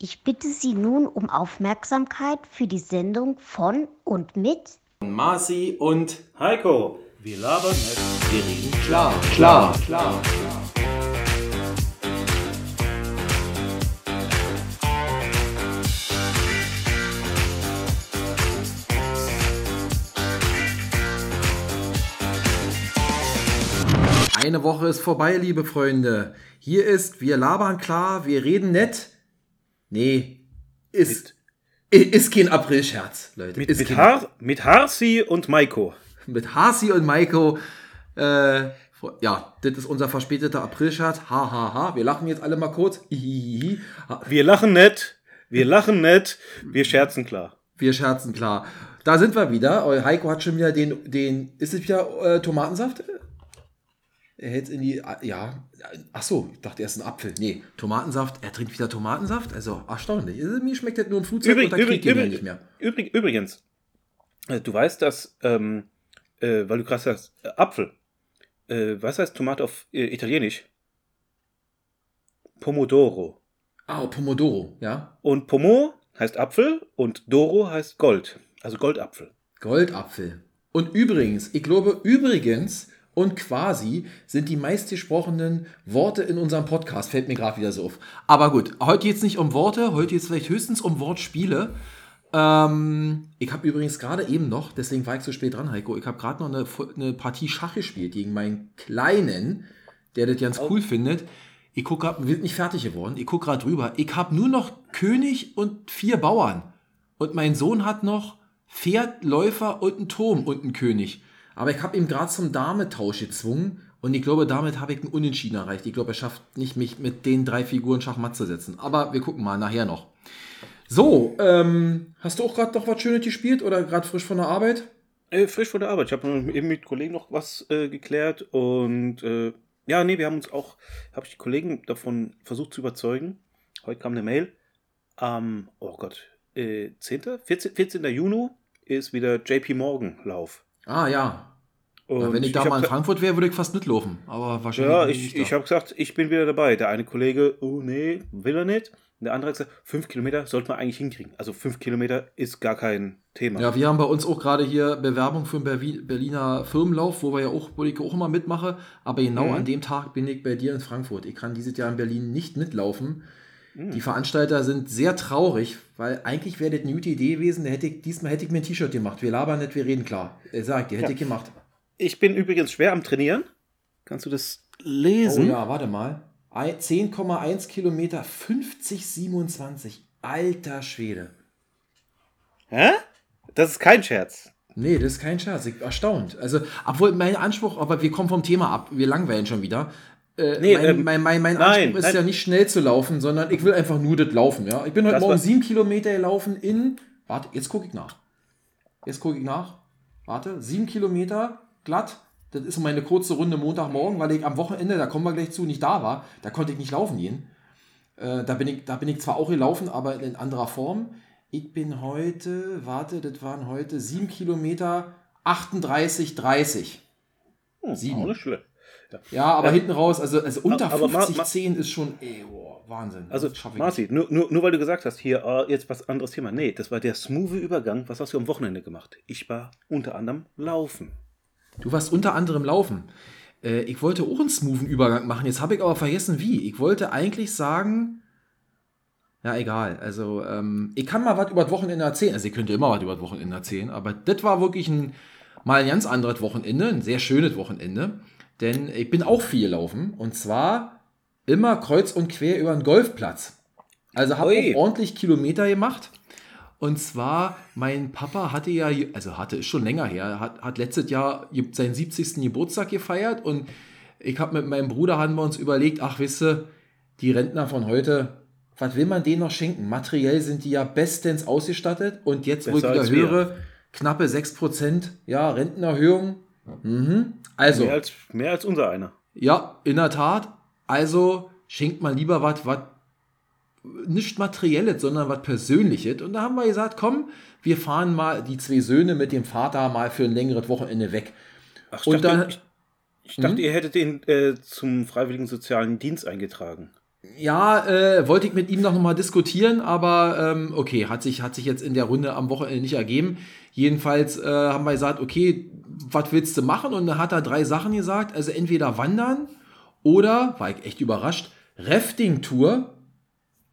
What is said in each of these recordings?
Ich bitte Sie nun um Aufmerksamkeit für die Sendung von und mit Marci und Heiko, wir labern nicht, wir reden klar, klar, klar. Eine Woche ist vorbei, liebe Freunde. Hier ist, wir labern klar, wir reden nett. Nee, ist, ist kein April-Scherz, Leute. Mit, ist mit, Har mit Harsi und Maiko. mit Hasi und Maiko. Äh, ja, das ist unser verspäteter April-Scherz. Ha, ha, ha. Wir lachen jetzt alle mal kurz. Wir lachen nicht, wir lachen nicht, wir scherzen klar. Wir scherzen klar. Da sind wir wieder. Heiko hat schon wieder den, den, ist es wieder äh, Tomatensaft? Er hält in die, ja, ach so, ich dachte erst ein Apfel. Nee, Tomatensaft. Er trinkt wieder Tomatensaft. Also erstaunlich. Also, Mir schmeckt das nur im Flugzeug Übrig, und da übrig, übrig, nicht mehr. übrig, übrigens, äh, du weißt, dass, ähm, äh, weil du gerade sagst, äh, Apfel, äh, was heißt Tomate auf äh, Italienisch? Pomodoro. Ah, Pomodoro, ja. Und Pomo heißt Apfel und Doro heißt Gold. Also Goldapfel. Goldapfel. Und übrigens, ich glaube, übrigens und quasi sind die meistgesprochenen Worte in unserem Podcast, fällt mir gerade wieder so auf. Aber gut, heute geht es nicht um Worte, heute geht es vielleicht höchstens um Wortspiele. Ähm, ich habe übrigens gerade eben noch, deswegen war ich so spät dran, Heiko, ich habe gerade noch eine, eine Partie Schach gespielt gegen meinen Kleinen, der das ganz cool findet. Ich gucke gerade, wir sind nicht fertig geworden, ich gucke gerade drüber. Ich habe nur noch König und vier Bauern. Und mein Sohn hat noch Pferd, Läufer und einen Turm und einen König. Aber ich habe ihm gerade zum Dametausch gezwungen und ich glaube, damit habe ich einen Unentschieden erreicht. Ich glaube, er schafft nicht, mich mit den drei Figuren Schachmatt zu setzen. Aber wir gucken mal nachher noch. So, ähm, hast du auch gerade noch was Schönes gespielt oder gerade frisch von der Arbeit? Äh, frisch von der Arbeit. Ich habe eben mit Kollegen noch was äh, geklärt und äh, ja, nee, wir haben uns auch, habe ich die Kollegen davon versucht zu überzeugen. Heute kam eine Mail. Am, oh Gott, äh, 10., 14, 14. Juni ist wieder JP Morgan Lauf. Ah ja. Und Wenn ich da hab mal in Frankfurt wäre, würde ich fast mitlaufen. Aber wahrscheinlich. Ja, ich, ich da. habe gesagt, ich bin wieder dabei. Der eine Kollege, oh nee, will er nicht. Und der andere hat gesagt, fünf Kilometer sollte man eigentlich hinkriegen. Also fünf Kilometer ist gar kein Thema. Ja, wir haben bei uns auch gerade hier Bewerbung für einen Berliner Firmenlauf, wo wir ja auch, wo ich auch immer mitmache. Aber genau Mhm. an dem Tag bin ich bei dir in Frankfurt. Ich kann dieses Jahr in Berlin nicht mitlaufen. Die Veranstalter sind sehr traurig, weil eigentlich wäre das eine gute Idee gewesen. Hätte ich, diesmal hätte ich mir ein T-Shirt gemacht. Wir labern nicht, wir reden klar. Er sagt, die hätte Ja. ich gemacht. Ich bin übrigens schwer am Trainieren. Kannst du das Oh lesen? ja, warte mal. Ei- 10,1 Kilometer, 50,27. Alter Schwede. Hä? Das ist kein Scherz. Nee, das ist kein Scherz. Ich bin erstaunt. Also, obwohl mein Anspruch, aber wir kommen vom Thema ab. Wir langweilen schon wieder. Äh, Nee, mein, ähm, mein, mein, mein nein, Anspruch ist nein. ja nicht schnell zu laufen, sondern ich will einfach nur das laufen. Ja? Ich bin heute Das Morgen sieben Kilometer gelaufen in. Warte, jetzt gucke ich nach. Jetzt gucke ich nach. Warte, sieben Kilometer glatt. Das ist meine kurze Runde Montagmorgen, weil ich am Wochenende, da kommen wir gleich zu, nicht da war. Da konnte ich nicht laufen gehen. Äh, da, bin ich, da bin ich zwar auch gelaufen, aber in anderer Form. Ich bin heute, warte, das waren heute sieben Kilometer 38, 30. Hm, Sieben. Auch nicht schlecht. Ja, aber Ja. hinten raus, also, also unter Aber ma- 50, ma- 10 ist schon, ey, boah, Wahnsinn. Also, Marci, nur, nur, nur weil du gesagt hast, hier, äh, jetzt was anderes Thema. Nee, das war der smooth Übergang. Was hast du am Wochenende gemacht? Ich war unter anderem laufen. Du warst unter anderem laufen. Äh, ich wollte auch einen smoothen Übergang machen, jetzt habe ich aber vergessen, wie. Ich wollte eigentlich sagen, ja, egal. Also, ähm, ich kann mal was über das Wochenende erzählen. Also, ich könnte immer was über das Wochenende erzählen, aber das war wirklich ein, mal ein ganz anderes Wochenende, ein sehr schönes Wochenende. Denn ich bin auch viel gelaufen und zwar immer kreuz und quer über den Golfplatz. Also habe Ui. auch ordentlich Kilometer gemacht. Und zwar, mein Papa hatte ja, also hatte, ist schon länger her, hat, hat letztes Jahr seinen 70. Geburtstag gefeiert und ich habe mit meinem Bruder haben wir uns überlegt, ach wisst die Rentner von heute, was will man denen noch schenken? Materiell sind die ja bestens ausgestattet und jetzt, wo ich Besser wieder höre, knappe 6%, ja, Rentenerhöhung. Mhm. Also, Mehr, als, mehr als unser einer. ja, in der Tat. Also schenkt mal lieber was, was nicht materielles, sondern was persönliches. Und da haben wir gesagt, komm, wir fahren mal die zwei Söhne mit dem Vater mal für ein längeres Wochenende weg. Ach, ich Und dachte, dann- ich, ich dachte Hm? ihr hättet ihn äh, zum Freiwilligen Sozialen Dienst eingetragen. Ja, äh, wollte ich mit ihm noch mal diskutieren, aber ähm, okay, hat sich, hat sich jetzt in der Runde am Wochenende nicht ergeben. Jedenfalls äh, haben wir gesagt, okay, was willst du machen? Und dann hat er drei Sachen gesagt. Also entweder wandern oder, war ich echt überrascht, Rafting-Tour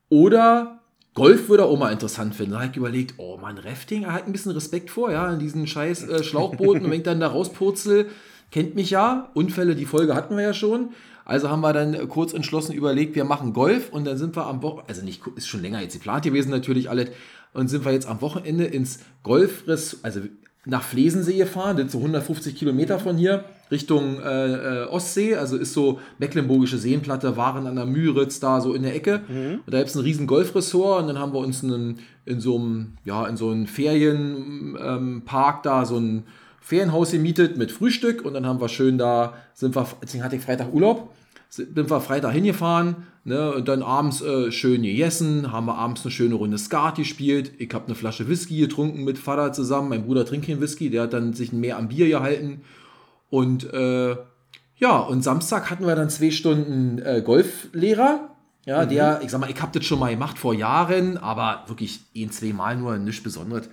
oder Golf würde er auch mal interessant finden. Da habe ich überlegt, oh Mann, Rafting, er hat ein bisschen Respekt vor, ja, in diesen scheiß äh, Schlauchbooten. und wenn ich dann da rauspurzel, kennt mich ja. Unfälle, die Folge hatten wir ja schon. Also haben wir dann kurz entschlossen überlegt, wir machen Golf und dann sind wir am Wochenende, also nicht, ist schon länger jetzt geplant gewesen natürlich alles, und sind wir jetzt am Wochenende ins Golf, also nach Flesensee gefahren, das ist so 150 Kilometer von hier, Richtung äh, äh, Ostsee, also ist so Mecklenburgische Seenplatte, waren an der Müritz da so in der Ecke. Mhm. Und da gibt es ein riesen Golfressort und dann haben wir uns einen, in so einem, ja, in so einem Ferienpark ähm, da so ein Ferienhaus gemietet mit Frühstück und dann haben wir schön da, sind wir, deswegen hatte ich Freitag Urlaub, sind wir Freitag hingefahren ne, und dann abends äh, schön gegessen, haben wir abends eine schöne Runde Skat gespielt. Ich habe eine Flasche Whisky getrunken mit Vater zusammen. Mein Bruder trinkt keinen Whisky, der hat dann sich mehr am Bier gehalten. Und äh, ja, und Samstag hatten wir dann zwei Stunden äh, Golflehrer. Ja, mhm. der, ich sag mal, ich habe das schon mal gemacht vor Jahren, aber wirklich ein, zwei Mal nur, nichts Besonderes.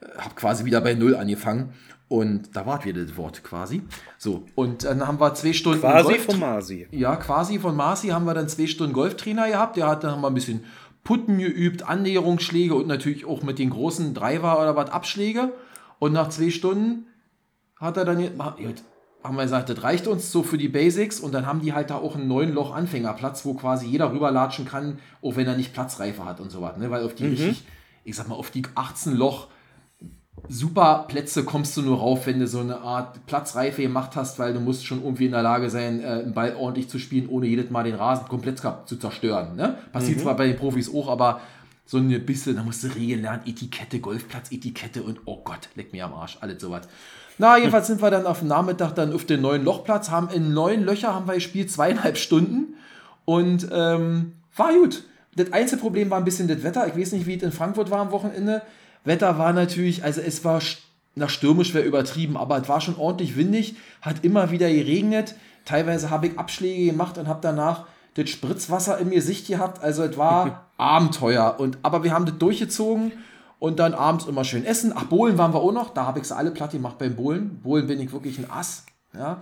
Äh, habe quasi wieder bei Null angefangen. Und da war wieder das Wort quasi. So, und dann haben wir zwei Stunden. Quasi Golf von Marci. Ja, quasi von Marci haben wir dann zwei Stunden Golftrainer gehabt. Der hat dann mal ein bisschen Putten geübt, Annäherungsschläge und natürlich auch mit den großen Driver oder was Abschläge. Und nach zwei Stunden hat er dann haben wir gesagt, das reicht uns so für die Basics und dann haben die halt da auch einen neuen Loch Anfängerplatz, wo quasi jeder rüberlatschen kann, auch wenn er nicht Platzreife hat und so was, ne? weil auf die mhm. richtig, ich sag mal, auf die 18 Loch super Plätze kommst du nur rauf, wenn du so eine Art Platzreife gemacht hast, weil du musst schon irgendwie in der Lage sein, äh, einen Ball ordentlich zu spielen, ohne jedes Mal den Rasen komplett zu zerstören. Ne? Passiert mhm. zwar bei den Profis auch, aber so ein bisschen, da musst du Regeln lernen, Etikette, Golfplatz-Etikette und oh Gott, leck mir am Arsch, alles sowas. Na, jedenfalls sind wir dann auf dem Nachmittag dann auf den neuen Lochplatz, haben in neun Löcher haben wir gespielt, zweieinhalb Stunden und ähm, war gut. Das einzige Problem war ein bisschen das Wetter. Ich weiß nicht, wie es in Frankfurt war am Wochenende. Wetter war natürlich, also es war nach stürmisch wäre übertrieben, aber es war schon ordentlich windig, hat immer wieder geregnet. Teilweise habe ich Abschläge gemacht und habe danach das Spritzwasser im Gesicht gehabt. Also es war Abenteuer. Und, aber wir haben das durchgezogen und dann abends immer schön essen. Ach, Bohlen waren wir auch noch. Da habe ich sie alle platt gemacht beim Bohlen. Bohlen bin ich wirklich ein Ass. Ja,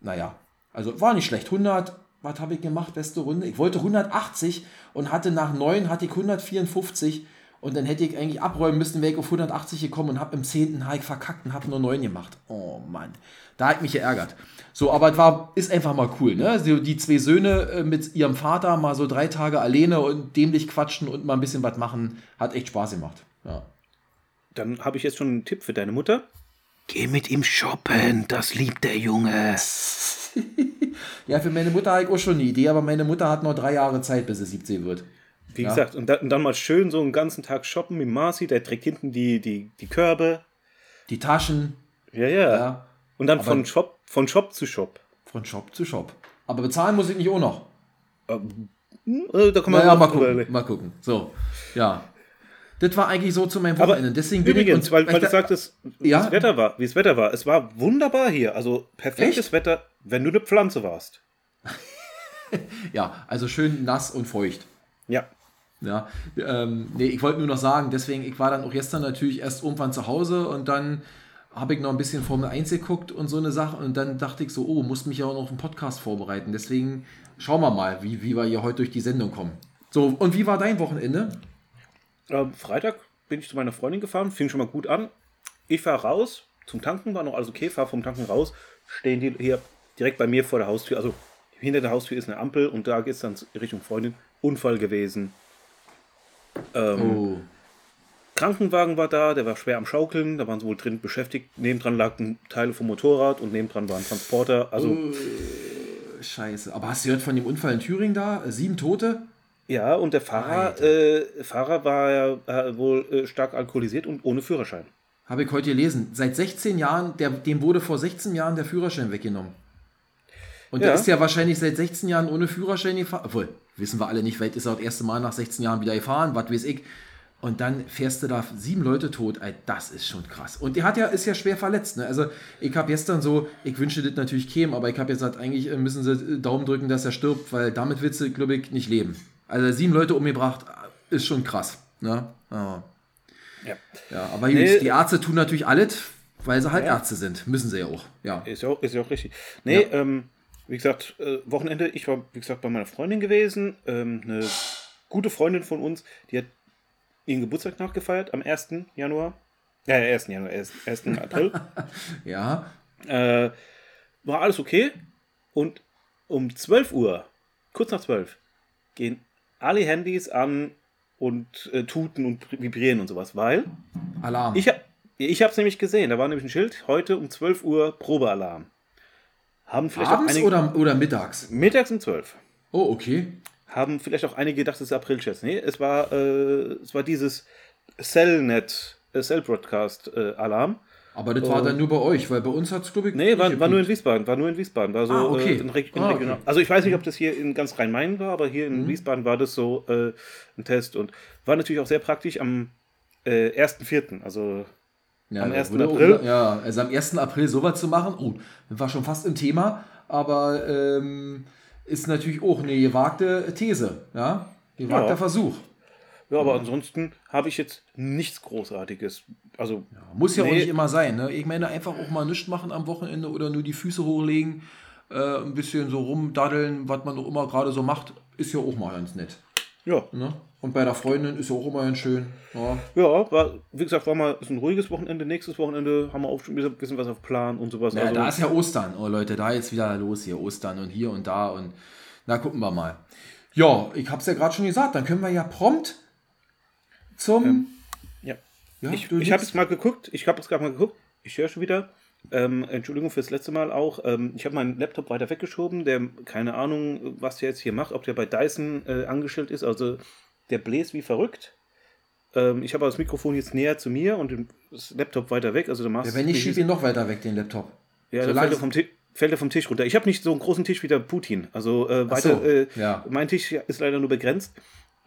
naja, also war nicht schlecht. 100, was habe ich gemacht? Beste Runde. Ich wollte 180 und hatte nach 9 hatte ich 154 und dann hätte ich eigentlich abräumen müssen, wäre ich auf 180 gekommen und habe im 10. Hike verkackt und habe nur 9 gemacht. Oh Mann, da hat mich geärgert. So, aber es war, ist einfach mal cool, ne? So die zwei Söhne äh, mit ihrem Vater mal so drei Tage alleine und dämlich quatschen und mal ein bisschen was machen, hat echt Spaß gemacht. Ja. Dann habe ich jetzt schon einen Tipp für deine Mutter. Geh mit ihm shoppen, das liebt der Junge. ja, für meine Mutter habe ich auch schon eine Idee, aber meine Mutter hat noch drei Jahre Zeit, bis sie 17 wird. Wie ja. gesagt, und, da, und, dann mal schön so einen ganzen Tag shoppen mit Marci, der trägt hinten die, die, die Körbe. Die Taschen. Ja, ja. ja. Und dann von Shop, von Shop zu Shop. Von Shop zu Shop. Aber bezahlen muss ich nicht auch noch. Ähm, äh, da kann man naja, mal gucken. Mal gucken. So, ja. Das war eigentlich so zu meinem Wochenende. Aber Deswegen bin übrigens, ich, weil, weil, weil du sagtest, wie ja? das Wetter war, wie das Wetter war. Es war wunderbar hier. Also perfektes Echt? Wetter, wenn du eine Pflanze warst. ja, also schön nass und feucht. Ja. Ja, ähm, nee, ich wollte nur noch sagen, deswegen, ich war dann auch gestern natürlich erst irgendwann zu Hause und dann habe ich noch ein bisschen Formel 1 geguckt und so eine Sache und dann dachte ich so, oh, muss mich ja auch noch auf einen Podcast vorbereiten. Deswegen schauen wir mal, wie, wie wir hier heute durch die Sendung kommen. So, und wie war dein Wochenende? Ähm, Freitag bin ich zu meiner Freundin gefahren, fing schon mal gut an. Ich fahre raus zum Tanken, war noch alles okay, fahre vom Tanken raus, stehen die hier direkt bei mir vor der Haustür. Also hinter der Haustür ist eine Ampel und da geht es dann Richtung Freundin. Unfall gewesen. Ähm, oh. Krankenwagen war da, der war schwer am Schaukeln, da waren sie wohl drin beschäftigt. Nebendran lagen Teile vom Motorrad und nebendran war ein Transporter. Also. Oh, scheiße. Aber hast du gehört von dem Unfall in Thüringen da? Sieben Tote? Ja, und der Fahrer, äh, Fahrer war ja äh, wohl äh, stark alkoholisiert und ohne Führerschein. Habe ich heute gelesen. Seit 16 Jahren, der, dem wurde vor 16 Jahren der Führerschein weggenommen. Und ja. der ist ja wahrscheinlich seit 16 Jahren ohne Führerschein gefahren. Obwohl, wissen wir alle nicht, vielleicht ist er das erste Mal nach 16 Jahren wieder gefahren, was weiß ich. Und dann fährst du da sieben Leute tot, ey, das ist schon krass. Und der hat ja, ist ja schwer verletzt. Ne? Also ich habe gestern so, ich wünsche das natürlich käme, aber ich habe gesagt, eigentlich äh, müssen sie äh, Daumen drücken, dass er stirbt, weil damit willst du, glaube ich, nicht leben. Also sieben Leute umgebracht, ist schon krass. Ne? Ja. Ja. ja, aber gut, Nee. die Ärzte tun natürlich alles, weil sie halt Ja. Ärzte sind. Müssen sie ja auch. Ja. Ist ja auch, ist ja auch richtig. Nee, Ja. ähm, wie gesagt, äh, Wochenende, ich war, wie gesagt, bei meiner Freundin gewesen. Ähm, eine gute Freundin von uns, die hat ihren Geburtstag nachgefeiert am 1. Januar. Ja, ja, 1. Januar, 1. 1. April. Ja. äh, war alles okay. Und um 12 Uhr, kurz nach 12, gehen alle Handys an und äh, tuten und vibrieren und sowas, weil Alarm. ich, ich habe es nämlich gesehen. Da war nämlich ein Schild, heute um 12 Uhr Probealarm. Haben vielleicht Abends auch einige, oder, oder mittags? mittags um 12. Oh, okay. Haben vielleicht auch einige gedacht, das ist Aprilscherz. Nee, es war, äh, es war dieses Cellnet, äh, Cell Broadcast äh. Aber das war dann nur bei euch, weil bei uns hat es, glaube ich, Nee, war, war nur in. Wiesbaden, war nur in Wiesbaden, war so Ah, okay. äh, in, Reg in Ah, okay. Also ich weiß nicht, ob das hier in ganz Rhein-Main war, aber hier Mhm. in Wiesbaden war das so äh, ein Test und war natürlich auch sehr praktisch am äh, 1.4., also Ja, am da 1. wurde April. auch- Ja, also am 1. April sowas zu machen, oh, war schon fast im Thema, aber ähm, ist natürlich auch eine gewagte These, ja? Gewagter Ja. Versuch. ja, aber ansonsten habe ich jetzt nichts Großartiges. Also Muss ja auch Nee. nicht immer sein, ne? Ich meine, einfach auch mal nichts machen am Wochenende oder nur die Füße hochlegen, äh, ein bisschen so rumdaddeln, was man auch immer gerade so macht, ist ja auch mal ganz nett. Ja, Ne? Und bei der Freundin ist ja auch immer ganz schön. Ja. ja, war, wie gesagt, war mal ist ein ruhiges Wochenende. Nächstes Wochenende haben wir auch schon ein bisschen was auf Plan und sowas. Ja, also, da ist ja Ostern. Oh Leute, da jetzt wieder los hier. Ostern und hier und da und na, gucken wir mal. Ja, ich hab's ja gerade schon gesagt, dann können wir ja prompt zum. ja. ja, ich ich habe jetzt mal geguckt, ich habe jetzt gerade mal geguckt, ich höre schon wieder. Ähm, Entschuldigung fürs letzte Mal auch. Ähm, ich habe meinen Laptop weiter weggeschoben, der, keine Ahnung, was der jetzt hier macht, ob der bei Dyson äh, angestellt ist. Also der bläst wie verrückt. Ähm, ich habe das Mikrofon jetzt näher zu mir und den- das Laptop weiter weg. Also du machst ja, wenn nicht, schieb ihn noch weiter weg, den Laptop. Ja, So fällt er, vom fällt er vom Tisch runter. Ich habe nicht so einen großen Tisch wie der Putin. Also äh, weiter, so, äh, ja. mein Tisch ist leider nur begrenzt.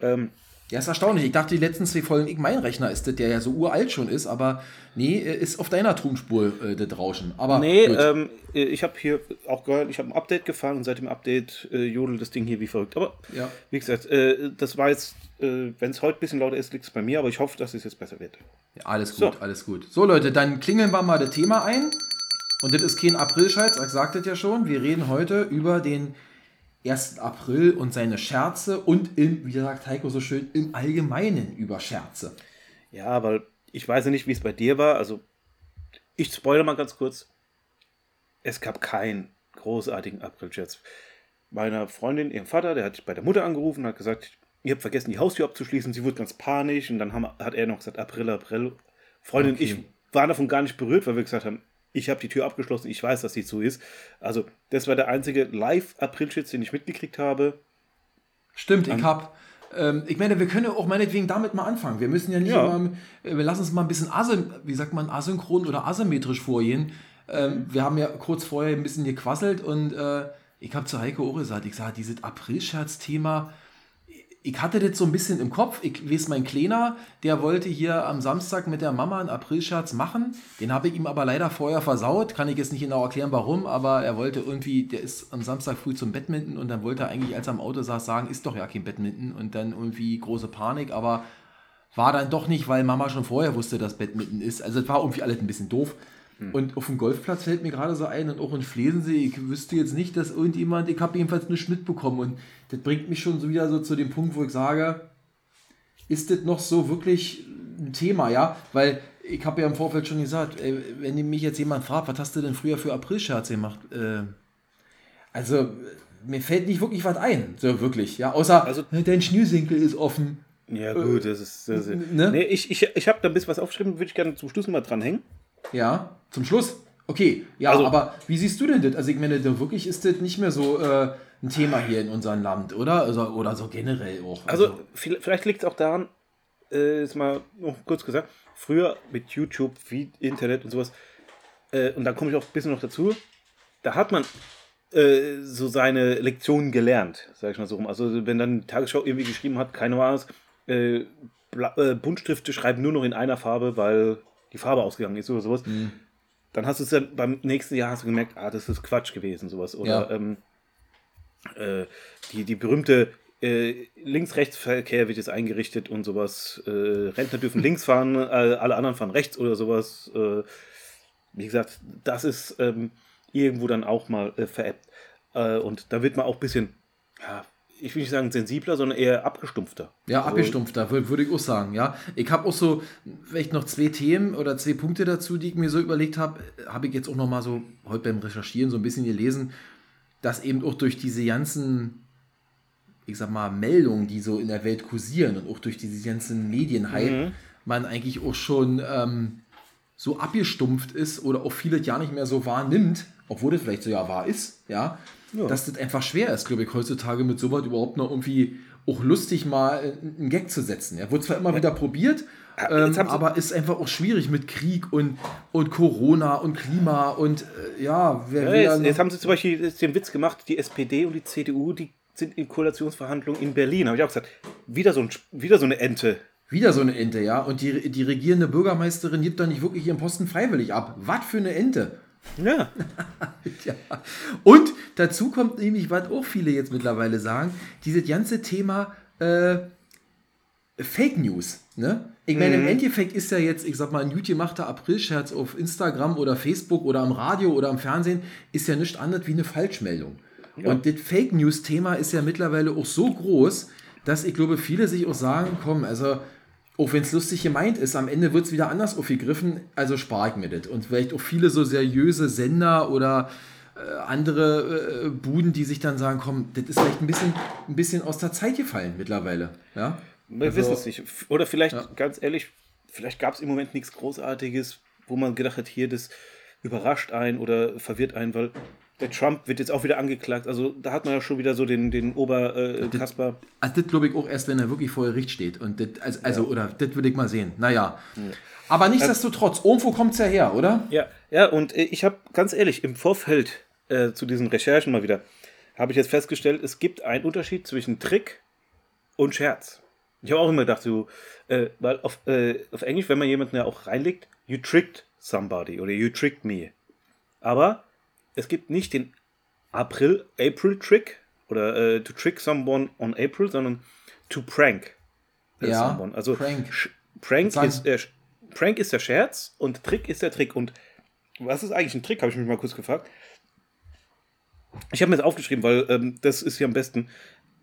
Ähm, Ja, ist erstaunlich. Ich dachte, die letzten zwei Folgen, ich mein Rechner ist das, der ja so uralt schon ist, aber nee, ist auf deiner Tonspur äh, das Rauschen. Aber nee, ähm, äh, ich habe hier auch gehört, ich habe ein Update gefahren und seit dem Update äh, jodelt das Ding hier wie verrückt. Aber ja. wie gesagt, äh, das war jetzt, äh, wenn es heute ein bisschen lauter ist, liegt es bei mir, aber ich hoffe, dass es jetzt besser wird. Ja, alles gut, So. alles gut. So, Leute, dann klingeln wir mal das Thema ein. Und das ist kein Aprilscheiß, ich sagte es ja schon. Wir reden heute über den 1. April und seine Scherze und in, wie sagt Heiko so schön, im Allgemeinen über Scherze. Ja, weil ich weiß ja nicht, wie es bei dir war. Also, ich spoilere mal ganz kurz. Es gab keinen großartigen April-Scherz. Meiner Freundin, ihrem Vater, der hat bei der Mutter angerufen und hat gesagt, ihr habt vergessen, die Haustür abzuschließen. Sie wurde ganz panisch und dann haben, hat er noch gesagt, April, April. Freundin Okay. und ich waren davon gar nicht berührt, weil wir gesagt haben, ich habe die Tür abgeschlossen, ich weiß, dass sie zu ist. Also, das war der einzige Live-April-Scherz, den ich mitgekriegt habe. Stimmt, ich hab. Ähm, ich meine, wir können auch meinetwegen damit mal anfangen. Wir müssen ja nicht Ja. immer, äh, wir lassen uns mal ein bisschen asym, wie sagt man, asynchron oder asymmetrisch vorgehen. Ähm, wir haben ja kurz vorher ein bisschen gequasselt und äh, ich habe zu Heiko auch gesagt, ich sage, dieses April-Scherz-Thema, ich hatte das so ein bisschen im Kopf. Ich weiß, mein Kleiner, der wollte hier am Samstag mit der Mama einen Aprilscherz machen. Den habe ich ihm aber leider vorher versaut. Kann ich jetzt nicht genau erklären, warum, aber er wollte irgendwie, der ist am Samstag früh zum Badminton und dann wollte er eigentlich, als er am Auto saß, sagen, ist doch ja kein Badminton und dann irgendwie große Panik, aber war dann doch nicht, weil Mama schon vorher wusste, dass Badminton ist. Also es war irgendwie alles ein bisschen doof. Und auf dem Golfplatz fällt mir gerade so ein und auch in Flesensee, ich wüsste jetzt nicht, dass irgendjemand, ich habe jedenfalls nichts mitbekommen und das bringt mich schon so wieder so zu dem Punkt, wo ich sage, ist das noch so wirklich ein Thema, ja? Weil ich habe ja im Vorfeld schon gesagt, ey, wenn mich jetzt jemand fragt, was hast du denn früher für Aprilscherze gemacht? Äh, also, mir fällt nicht wirklich was ein, so wirklich, ja? Außer, Also- äh, dein Schnürsenkel ist offen. Ja, gut, das ist. Das ist ne? Nee, ich ich, ich habe da ein bisschen was aufgeschrieben, würde ich gerne zum Schluss mal dranhängen. Ja, zum Schluss. Okay, ja, Also- aber wie siehst du denn das? Also ich meine, da wirklich ist das nicht mehr so äh, ein Thema hier in unserem Land, oder? Also, oder so generell auch. Also, viel- vielleicht liegt es auch daran, äh, jetzt mal noch kurz gesagt, früher mit YouTube, wie Internet und sowas, äh, und dann komme ich auch ein bisschen noch dazu, da hat man äh, so seine Lektionen gelernt, sag ich mal so rum. Also, wenn dann die Tagesschau irgendwie geschrieben hat, keine Ahnung, äh, äh, Buntstifte schreiben nur noch in einer Farbe, weil die Farbe ausgegangen ist oder sowas. Dann hast du es dann beim nächsten Jahr hast du gemerkt, ah, das ist Quatsch gewesen, sowas. Oder Ja. ähm, äh, die, die berühmte äh, Links-Rechts-Verkehr wird jetzt eingerichtet und sowas. Äh, Rentner dürfen links fahren, alle anderen fahren rechts oder sowas. Äh, wie gesagt, das ist ähm, irgendwo dann auch mal äh, veräppt. Äh, und da wird man auch ein bisschen, ja, ich will nicht sagen sensibler, sondern eher abgestumpfter. Ja, Also, abgestumpft, da würde würd ich auch sagen, ja. Ich habe auch so vielleicht noch zwei Themen oder zwei Punkte dazu, die ich mir so überlegt habe. Habe ich jetzt auch noch mal so heute beim Recherchieren so ein bisschen gelesen, dass eben auch durch diese ganzen, ich sag mal, Meldungen, die so in der Welt kursieren und auch durch diese ganzen Medienhype, man eigentlich auch schon ähm, so abgestumpft ist oder auch vieles ja nicht mehr so wahrnimmt, obwohl das vielleicht so ja wahr ist, ja, Ja. dass das einfach schwer ist, glaube ich, heutzutage mit sowas überhaupt noch irgendwie auch lustig mal einen Gag zu setzen. Ja, wurde zwar immer wieder probiert, ähm, aber ist einfach auch schwierig mit Krieg und, und Corona und Klima und äh, ja, wer Ja, will jetzt, jetzt haben sie zum Beispiel den Witz gemacht, die SPD und die CDU, die sind in Koalitionsverhandlungen in Berlin. Habe ich auch gesagt, wieder so, ein, wieder so eine Ente. Wieder so eine Ente, ja. Und die, die regierende Bürgermeisterin gibt doch nicht wirklich ihren Posten freiwillig ab. Was für eine Ente. Ja, Ja. Und dazu kommt nämlich, was auch viele jetzt mittlerweile sagen, dieses ganze Thema äh, Fake News. Ne? Ich meine, im Endeffekt ist ja jetzt, ich sag mal, ein gut gemachter Aprilscherz auf Instagram oder Facebook oder am Radio oder am Fernsehen, ist ja nichts anderes wie eine Falschmeldung. Und das Fake News-Thema ist ja mittlerweile auch so groß, dass ich glaube, viele sich auch sagen, komm, also auch wenn es lustig gemeint ist, am Ende wird es wieder anders aufgegriffen, also spare ich mir das. Und vielleicht auch viele so seriöse Sender oder äh, andere äh, Buden, die sich dann sagen, komm, das ist vielleicht ein bisschen, ein bisschen aus der Zeit gefallen mittlerweile. Ja? wir Also- wissen es nicht. Oder vielleicht, Ja. ganz ehrlich, vielleicht gab es im Moment nichts Großartiges, wo man gedacht hat, hier, das überrascht einen oder verwirrt einen, weil der Trump wird jetzt auch wieder angeklagt. Also da hat man ja schon wieder so den, den Ober äh, Kasper. Also das glaube ich auch erst, wenn er wirklich vor Gericht steht. Und das, also, also oder das würde ich mal sehen. Naja. Aber nichtsdestotrotz, irgendwo kommt es ja her, oder? Ja, ja, und äh, ich habe ganz ehrlich, im Vorfeld äh, zu diesen Recherchen mal wieder, habe ich jetzt festgestellt, es gibt einen Unterschied zwischen Trick und Scherz. Ich habe auch immer gedacht, so, äh, weil auf, äh, auf Englisch, wenn man jemanden ja auch reinlegt, you tricked somebody oder you tricked me. Aber es gibt nicht den April, April Trick oder äh, to trick someone on April, sondern to prank äh, Ja, someone. Also prank. Prank ist, äh, Prank ist der Scherz und Trick ist der Trick. Und was ist eigentlich ein Trick, habe ich mich mal kurz gefragt. Ich habe mir das aufgeschrieben, weil ähm, das ist ja am besten.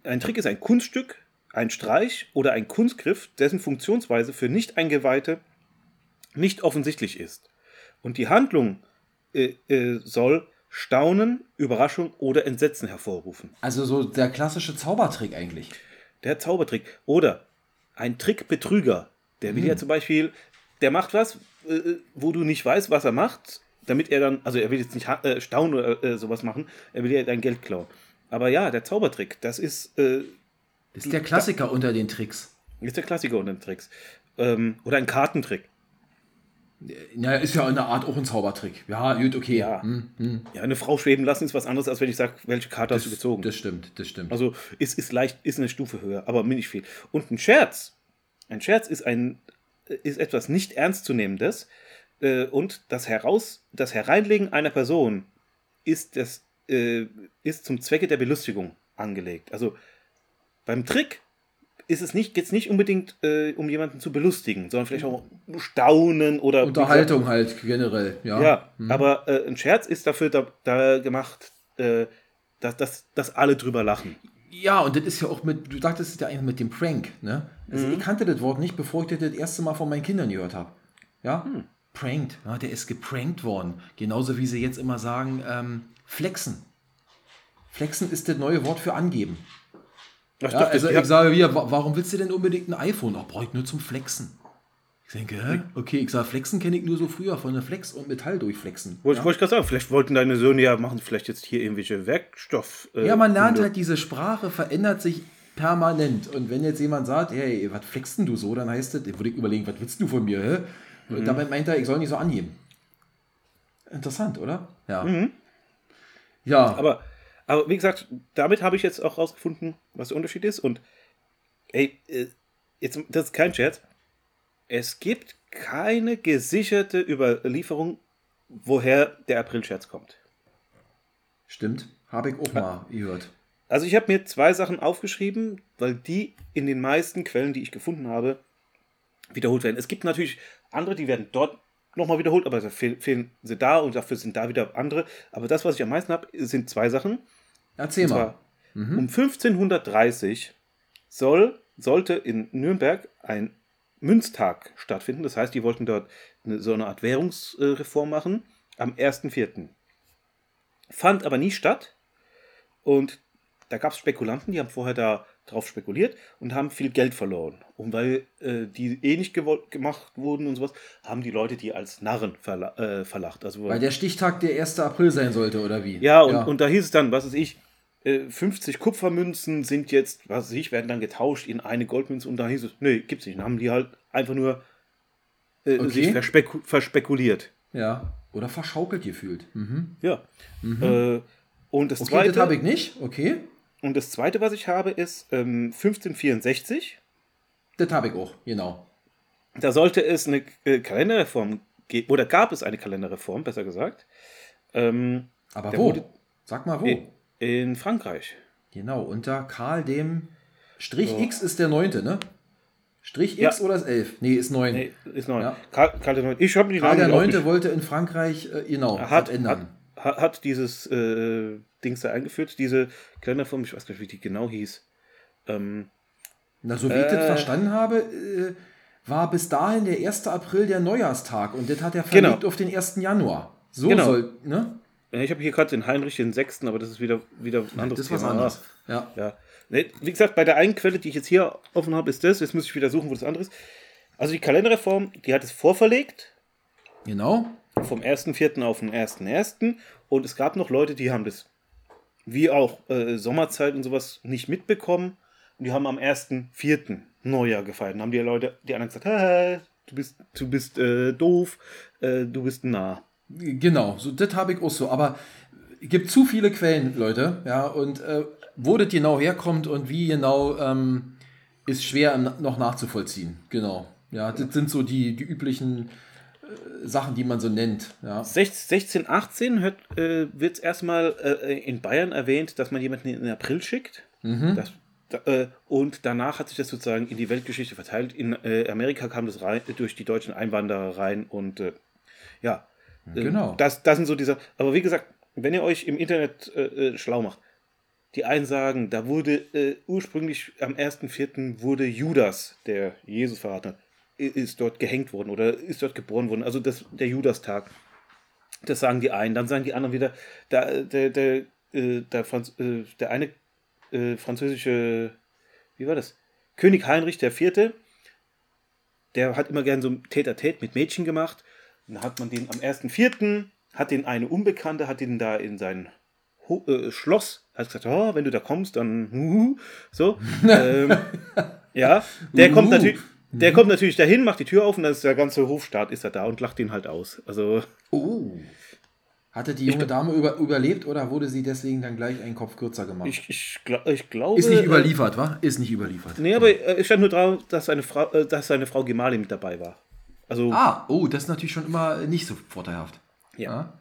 Ein Trick ist ein Kunststück, ein Streich oder ein Kunstgriff, dessen Funktionsweise für Nicht-Eingeweihte nicht offensichtlich ist. Und die Handlung äh, äh, soll Staunen, Überraschung oder Entsetzen hervorrufen. Also so der klassische Zaubertrick eigentlich. Der Zaubertrick. Oder ein Trickbetrüger. Der will ja zum Beispiel, der macht was, äh, wo du nicht weißt, was er macht, damit er dann, also er will jetzt nicht äh, staunen oder äh, sowas machen, er will ja dein Geld klauen. Aber ja, der Zaubertrick, das ist, äh, Das ist der Klassiker unter den Tricks. ist der Klassiker unter den Tricks. Ähm, oder ein Kartentrick. Naja, ist ja in der Art auch ein Zaubertrick. Ja, gut, okay. Ja. Hm, hm. Ja, eine Frau schweben lassen ist was anderes, als wenn ich sage, welche Karte hast du gezogen. Das stimmt, das stimmt. Also ist, ist leicht, ist eine Stufe höher, aber nicht viel. Und ein Scherz. Ein Scherz ist ein ist etwas nicht ernstzunehmendes äh, und das heraus, das Hereinlegen einer Person ist das äh, ist zum Zwecke der Belustigung angelegt. Also beim Trick ist es nicht jetzt nicht unbedingt äh, um jemanden zu belustigen, sondern vielleicht auch staunen oder Unterhaltung halt generell. Ja, ja, Hm. aber äh, ein Scherz ist dafür da, da gemacht, äh, dass, dass, dass alle drüber lachen. Ja, und das ist ja auch mit, du sagtest es ja eigentlich mit dem Prank, ne? Also Mhm. ich kannte das Wort nicht, bevor ich das das erste Mal von meinen Kindern gehört habe. Ja? Hm. Pranked, ja, der ist geprankt worden. Genauso wie sie jetzt immer sagen, ähm, flexen. Flexen ist das neue Wort für angeben. Ach, Ja, doch, also das- ich sage wieder, wa- warum willst du denn unbedingt ein iPhone? Ach, brauche ich nur zum Flexen. Ich denke, okay, ich sage, Flexen kenne ich nur so früher von der Flex und Metall durchflexen. Wollte ja? ich gerade sagen, vielleicht wollten deine Söhne ja machen, vielleicht jetzt hier irgendwelche Werkstoff. äh, Ja, man lernt halt, diese Sprache verändert sich permanent. Und wenn jetzt jemand sagt, hey, was flexst denn du so, dann heißt das, würde ich überlegen, was willst du von mir? Hä? Und damit meint er, ich soll nicht so angeben. Interessant, oder? Ja. Ja, Aber, aber wie gesagt, damit habe ich jetzt auch rausgefunden, was der Unterschied ist. Und ey, äh, jetzt, das ist kein Scherz. es gibt keine gesicherte Überlieferung, woher der Aprilscherz kommt. Stimmt. Habe ich auch mal gehört. Also ich habe mir zwei Sachen aufgeschrieben, weil die in den meisten Quellen, die ich gefunden habe, wiederholt werden. Es gibt natürlich andere, die werden dort nochmal wiederholt, aber da fehl, fehlen sie da und dafür sind da wieder andere. Aber das, was ich am meisten habe, sind zwei Sachen. Erzähl mal. zwar, um 1530 soll, sollte in Nürnberg ein Münztag stattfinden. Das heißt, die wollten dort eine, so eine Art Währungsreform machen am 1.4. Fand aber nie statt. Und da gab es Spekulanten, die haben vorher da drauf spekuliert und haben viel Geld verloren. Und weil äh, die eh nicht gemacht wurden und sowas, haben die Leute die als Narren verla äh, verlacht. Also, Weil der Stichtag der 1. April sein sollte, oder wie? ja, und, und da hieß es dann, was weiß ich, äh, 50 Kupfermünzen sind jetzt, was weiß ich, werden dann getauscht in eine Goldmünze und da hieß es, nee, gibt's nicht. Dann haben die halt einfach nur äh, Okay. sich verspeku verspekuliert. ja. Oder verschaukelt gefühlt. Mhm. Ja. Äh, und, das Okay, zweite, habe ich nicht. Okay. und das zweite, was ich habe, ist ähm, 1564. Das habe ich auch, genau. Da sollte es eine äh, Kalenderreform geben, oder gab es eine Kalenderreform, besser gesagt, ähm, Aber wo? wurde- Sag mal wo. In, Frankreich. Genau, unter Karl dem Strich So. X ist der neunte, ne? Strich Ja. X oder ist 11? Nee, ist 9. Nee, ist neu. Ja. Karl, Karl der Neunte. Ich habe Karl der Namen nicht Neunte wollte in Frankreich, äh, genau, hat, ändern. hat, hat dieses äh, Dings da eingeführt, diese Kalenderform, ich weiß gar nicht, wie die genau hieß. Ähm, Na, so wie ich das Äh. verstanden habe, äh, war bis dahin der 1. April der Neujahrstag und das hat er Genau. verlegt auf den 1. Januar. So Genau. soll, ne? Ich habe hier gerade den Heinrich den Sechsten, aber das ist wieder, wieder ein anderes Das ist was Thema. anderes. Ja. Ja. Nee, wie gesagt, bei der einen Quelle, die ich jetzt hier offen habe, ist das. Jetzt muss ich wieder suchen, wo das andere ist. Also die Kalenderreform, die hat es vorverlegt, Genau. vom 1.4. auf den 1.1. Und es gab noch Leute, die haben das, wie auch äh, Sommerzeit und sowas, nicht mitbekommen. Und die haben am 1.4. Neujahr gefeiert. Und haben die Leute, die anderen gesagt, "Hä, du bist, du bist äh, doof, äh, du bist nah. Genau, so, das habe ich auch so. Aber es gibt zu viele Quellen, Leute, ja, und äh, wo das genau herkommt und wie genau, ähm, ist schwer noch nachzuvollziehen. Genau. Ja, das sind so die, die üblichen äh, Sachen, die man so nennt. Ja. 16, 18 hört, äh, wird es erstmal äh, in Bayern erwähnt, dass man jemanden in den April schickt. Das, da, äh, und danach hat sich das sozusagen in die Weltgeschichte verteilt. In äh, Amerika kam das rein, durch die deutschen Einwanderer rein und äh, ja. Äh, Genau. Das, das sind so diese. Aber wie gesagt, wenn ihr euch im Internet äh, äh, schlau macht, die einen sagen, da wurde äh, ursprünglich am 1.4. wurde Judas, der Jesus verraten hat, ist dort gehängt worden oder ist dort geboren worden. Also das, der Judastag. Das sagen die einen. Dann sagen die anderen wieder, der, der, der, äh, der, Franz, äh, der eine äh, französische, wie war das? König Heinrich IV., der hat immer gern so ein Tête-à-Tête mit Mädchen gemacht. Dann hat man den am 1.4., hat den eine Unbekannte, hat den da in sein Ho äh, Schloss, hat gesagt, oh, wenn du da kommst, dann huhu, so. ähm, ja, der Uhu. kommt natürlich, der kommt natürlich dahin, macht die Tür auf und dann ist der ganze Hofstaat ist er da und lacht ihn halt aus. Also Oh. Hatte die junge Dame über, überlebt oder wurde sie deswegen dann gleich einen Kopf kürzer gemacht? ich, ich, ich glaube. ist nicht äh, überliefert, wa? Ist nicht überliefert. Nee, aber äh, es stand nur drauf, dass seine Frau, äh, dass seine Frau Gemahlin mit dabei war. Also, Ah, oh, das ist natürlich schon immer nicht so vorteilhaft. ja.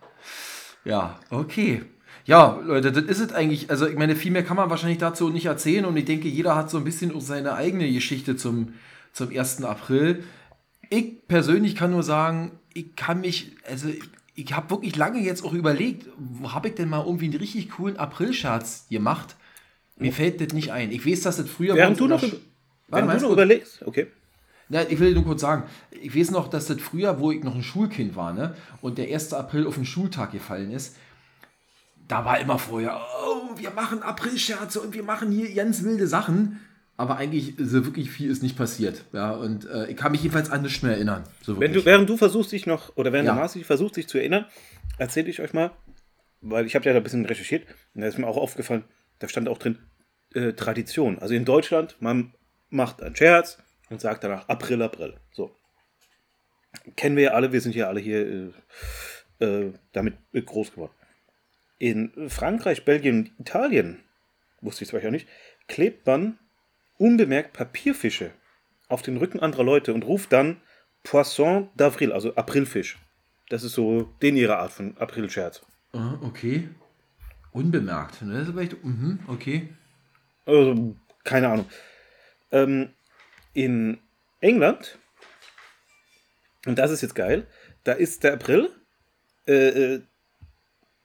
Ja, okay. Ja, Leute, das ist es eigentlich. Also, ich meine, viel mehr kann man wahrscheinlich dazu nicht erzählen und ich denke, jeder hat so ein bisschen auch seine eigene Geschichte zum, zum 1. April. Ich persönlich kann nur sagen, ich kann mich, also ich habe wirklich lange jetzt auch überlegt, wo habe ich denn mal irgendwie einen richtig coolen April-Scherz gemacht? Mir fällt das nicht ein. Ich weiß, dass das früher Während du noch, während du noch überlegst, okay. Ja, ich will nur kurz sagen, ich weiß noch, dass das früher, wo ich noch ein Schulkind war, ne, und der 1. April auf den Schultag gefallen ist, da war immer vorher, oh, wir machen Aprilscherze und wir machen hier ganz wilde Sachen. Aber eigentlich so wirklich viel ist nicht passiert. Ja, und äh, ich kann mich jedenfalls an nichts mehr erinnern. So Wenn du, während du versuchst, dich noch, oder während Ja. der Marci versucht, sich zu erinnern, erzähle ich euch mal, weil ich habe ja da ein bisschen recherchiert, und da ist mir auch aufgefallen, da stand auch drin, äh, Tradition. Also in Deutschland, man macht einen Scherz und sagt danach April, April. So. Kennen wir ja alle, wir sind ja alle hier äh, äh, damit groß geworden. In Frankreich, Belgien und Italien, wusste ich zwar auch nicht, klebt man unbemerkt Papierfische auf den Rücken anderer Leute und ruft dann Poisson d'avril, also Aprilfisch. Das ist so den ihre Art von Aprilscherz. Ah, okay. Unbemerkt. Ne? Das ist vielleicht, mhm, okay. Also, keine Ahnung. Ähm, in England, und das ist jetzt geil, da ist der April äh, äh,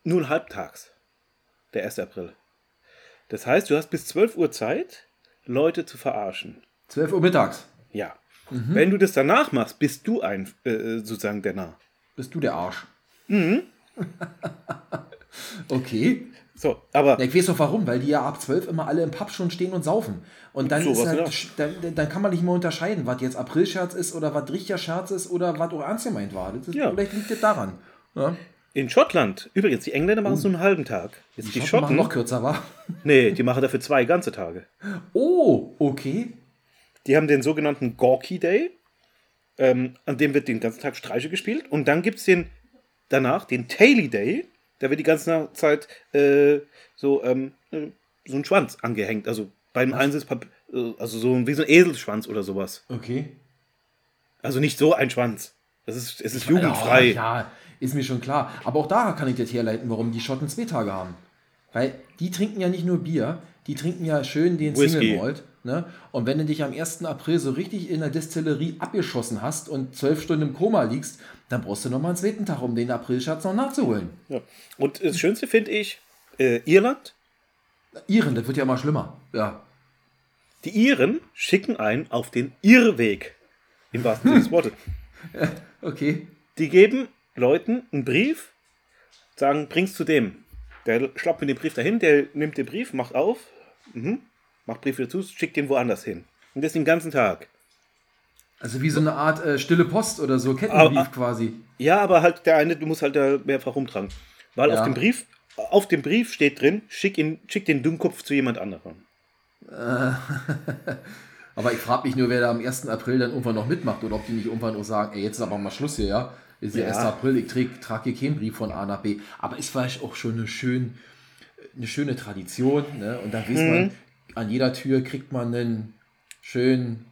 nur halbtags. Der 1. April. Das heißt, du hast bis 12 Uhr Zeit, Leute zu verarschen. 12 Uhr mittags. Ja. Wenn du das danach machst, bist du ein, äh, sozusagen der Narr. Bist du der Arsch. Mhm. okay. So, aber Ja, ich weiß doch warum, weil die ja ab 12 immer alle im Pub schon stehen und saufen. Und dann, So, halt, dann, dann kann man nicht mehr unterscheiden, was jetzt Aprilscherz ist oder was richtiger Scherz ist oder was auch ernst gemeint war. Das ist, Ja. Vielleicht liegt das daran. Ja? in Schottland, übrigens, die Engländer machen es nur einen halben Tag. Jetzt die, Die Schotten, machen noch kürzer war. nee, die machen dafür zwei ganze Tage. Oh, okay. Die haben den sogenannten Gorky Day, ähm, an dem wird den ganzen Tag Streiche gespielt. Und dann gibt es den danach, den Taily Day, da wird die ganze Zeit äh, so, ähm, äh, so ein Schwanz angehängt. Also beim Einsatz, äh, also so wie so ein Eselschwanz oder sowas. Okay. Also nicht so ein Schwanz. Das ist, es ist jugendfrei. Ja, ja, ist mir schon klar. Aber auch da kann ich das herleiten, warum die Schotten zwei Tage haben. Weil die trinken ja nicht nur Bier, die trinken ja schön den Whisky. Single Malt. Ne? Und wenn du dich am 1. April so richtig in der Destillerie abgeschossen hast und zwölf Stunden im Koma liegst, dann brauchst du noch mal einen zweiten Tag, um den Aprilschatz noch nachzuholen. Ja. Und das Schönste finde ich, äh, Irland, Iren, das wird ja immer schlimmer. Ja. die Iren schicken einen auf den Irrweg. Im wahrsten Sinne des Wortes. Okay. Die geben Leuten einen Brief, sagen, bring's zu dem. Der schlappt mit dem Brief dahin, der nimmt den Brief, macht auf, mhm, macht Brief wieder zu, schickt den woanders hin. Und das den ganzen Tag. Also wie so eine Art äh, stille Post oder so, Kettenbrief Aber- quasi. Ja, aber halt der eine, du musst halt da mehrfach rumtragen. Weil Ja. auf dem Brief, auf dem Brief steht drin, schick, ihn, schick den Dummkopf zu jemand anderem. Aber ich frage mich nur, wer da am 1. April dann irgendwann noch mitmacht oder ob die nicht irgendwann auch sagen, ey, jetzt ist aber mal Schluss hier, ja. Ist ja, Ja. 1. April, ich trage trag hier keinen Brief von A nach B. Aber ist vielleicht auch schon eine, schön, eine schöne Tradition. Ne? Und da weiß Mhm. man, an jeder Tür kriegt man einen schönen,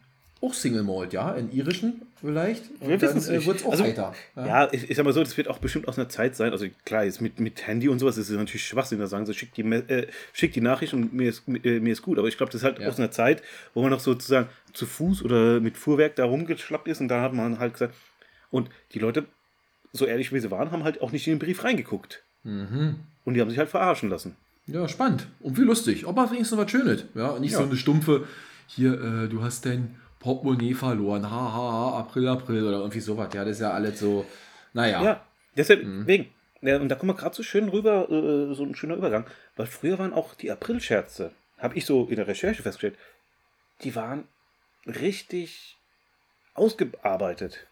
auch Single Malt, ja, in irischen vielleicht. Und Wir dann wissen's äh, nicht. wird es auch Also, heiter. Ja, ich, ich sag mal so, das wird auch bestimmt aus einer Zeit sein. Also klar, jetzt mit, mit Handy und sowas ist es natürlich Schwachsinn, da sagen sie, schick die, äh, schick die Nachricht und mir ist, äh, mir ist gut. Aber ich glaube, das ist halt Ja. aus einer Zeit, wo man noch sozusagen zu Fuß oder mit Fuhrwerk da rumgeschlappt ist und da hat man halt gesagt, und die Leute, so ehrlich wie sie waren, haben halt auch nicht in den Brief reingeguckt. Mhm. Und die haben sich halt verarschen lassen. Ja, spannend. Und wie lustig. Aber wenigstens was Schönes. Ja, und nicht Ja. so eine stumpfe, hier, äh, du hast dein Portemonnaie verloren. Ha, ha, ha, April, April oder irgendwie sowas. Ja, das ist ja alles so, naja. Ja, deshalb, Mhm. wegen. Ja, und da kommen wir gerade so schön rüber, äh, so ein schöner Übergang. Weil früher waren auch die Aprilscherze, habe ich so in der Recherche festgestellt, die waren richtig ausgearbeitet.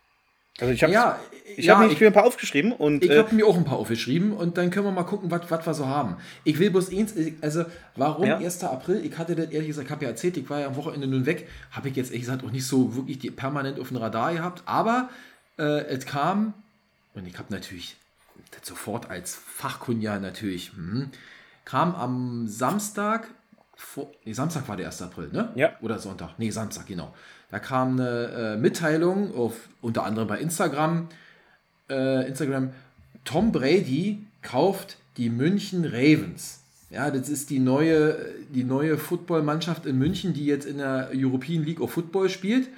Also ich habe Ja, ich ja, hab mir ich- mir ein paar aufgeschrieben und Ich äh, habe mir auch ein paar aufgeschrieben und dann können wir mal gucken, was wir so haben. Ich will bloß eins, also warum Ja. 1. April? Ich hatte das ehrlich gesagt, ich habe ja erzählt, ich war ja am Wochenende nun weg, habe ich jetzt ehrlich gesagt auch nicht so wirklich die, permanent auf dem Radar gehabt, aber äh, es kam, und ich habe natürlich das sofort als Fachkundiger natürlich, hm, kam am Samstag, vor, nee, Samstag war der 1. April, ne? Ja. Oder Sonntag, nee, Samstag, genau. Da kam eine äh, Mitteilung auf unter anderem bei Instagram, äh, Instagram, Tom Brady kauft die München Ravens. Ja, das ist die neue, die neue Footballmannschaft in München, die jetzt in der European League of Football spielt.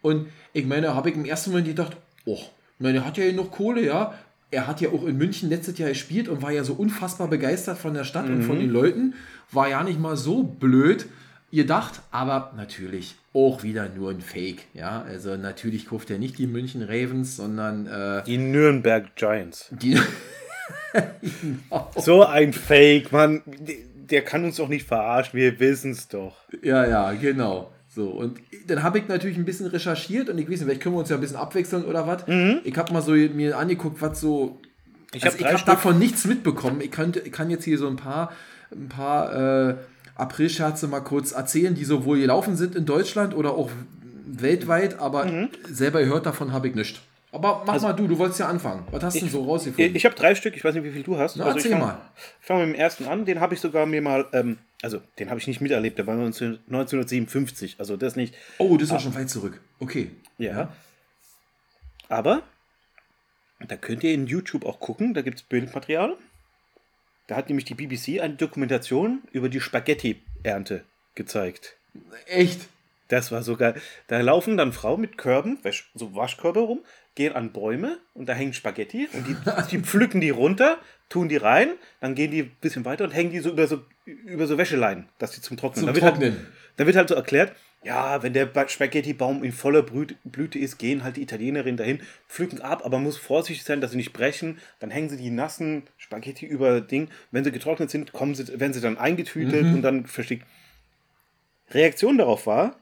Und ich meine, habe ich im ersten Moment gedacht, oh, meine, er hat ja noch Kohle, ja. Er hat ja auch in München letztes Jahr gespielt und war ja so unfassbar begeistert von der Stadt und von den Leuten. War ja nicht mal so blöd gedacht, aber natürlich auch wieder nur ein Fake. Ja, also natürlich kauft er nicht die München Ravens, sondern äh, die Nürnberg Giants. die. So ein Fake, Mann. Der kann uns doch nicht verarschen, wir wissen es doch. Ja, ja, genau. So, und dann habe ich natürlich ein bisschen recherchiert und ich weiß nicht, vielleicht können wir uns ja ein bisschen abwechseln oder was. Ich habe mal so mir angeguckt, was so. Ich also hab habe Stück. davon nichts mitbekommen. Ich, könnte, ich kann jetzt hier so ein paar, ein paar äh, Aprilscherze mal kurz erzählen, die sowohl gelaufen sind in Deutschland oder auch weltweit, aber Mhm. selber gehört davon habe ich nichts. Aber mach mal du, du wolltest ja anfangen. Was hast du denn so rausgefunden? Also Ich habe drei Stück, ich weiß nicht, wie viel du hast. Na, ich erzähl fang- mal. Ich fange mit dem ersten an, den habe ich sogar mir mal, ähm, also den habe ich nicht miterlebt, der war 19, 1957, also das nicht. oh, das ist doch schon weit zurück. Okay. Ja. Aber da könnt ihr in YouTube auch gucken, da gibt es Bildmaterial. Da hat nämlich die BBC eine Dokumentation über die Spaghetti-Ernte gezeigt. Echt? Das war so geil. Da laufen dann Frauen mit Körben, so Waschkörbe rum, gehen an Bäume und da hängen Spaghetti und die, die pflücken die runter, tun die rein, dann gehen die ein bisschen weiter und hängen die so über so, über so Wäscheleinen, dass die zum Trocknen. Zum da wird Trocknen. Halt, da wird halt so erklärt, ja, wenn der Ba- Spaghetti-Baum in voller Blüte ist, gehen halt die Italienerinnen dahin, pflücken ab, aber man muss vorsichtig sein, dass sie nicht brechen. Dann hängen sie die nassen Spaghetti über Ding. Wenn sie getrocknet sind, kommen sie, werden sie dann eingetütet und dann versteckt. Reaktion darauf war,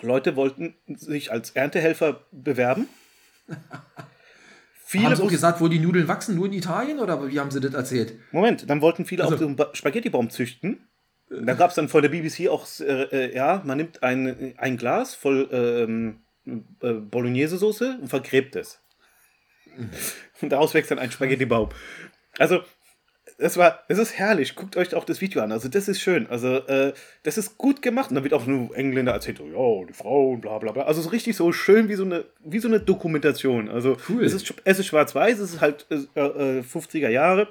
Leute wollten sich als Erntehelfer bewerben. Viele haben sie auch gesagt, wo die Nudeln wachsen? Nur in Italien oder wie haben sie das erzählt? Moment, dann wollten viele Also- auch so einen Ba- Spaghettibaum züchten. Da gab es dann von der BBC auch, äh, äh, ja, man nimmt ein, ein Glas voll ähm, äh, Bolognese-Soße und vergräbt es. Und daraus wächst dann ein Spaghettibaum. Also, das war, das ist herrlich. Guckt euch auch das Video an. Also, das ist schön. Also, äh, das ist gut gemacht. Und dann wird auch nur Engländer erzählt, ja, die Frauen, bla bla bla. Also, so richtig so schön wie so eine, wie so eine Dokumentation. Also, Cool. es ist, es ist schwarz-weiß, es ist halt äh, äh, 50er Jahre.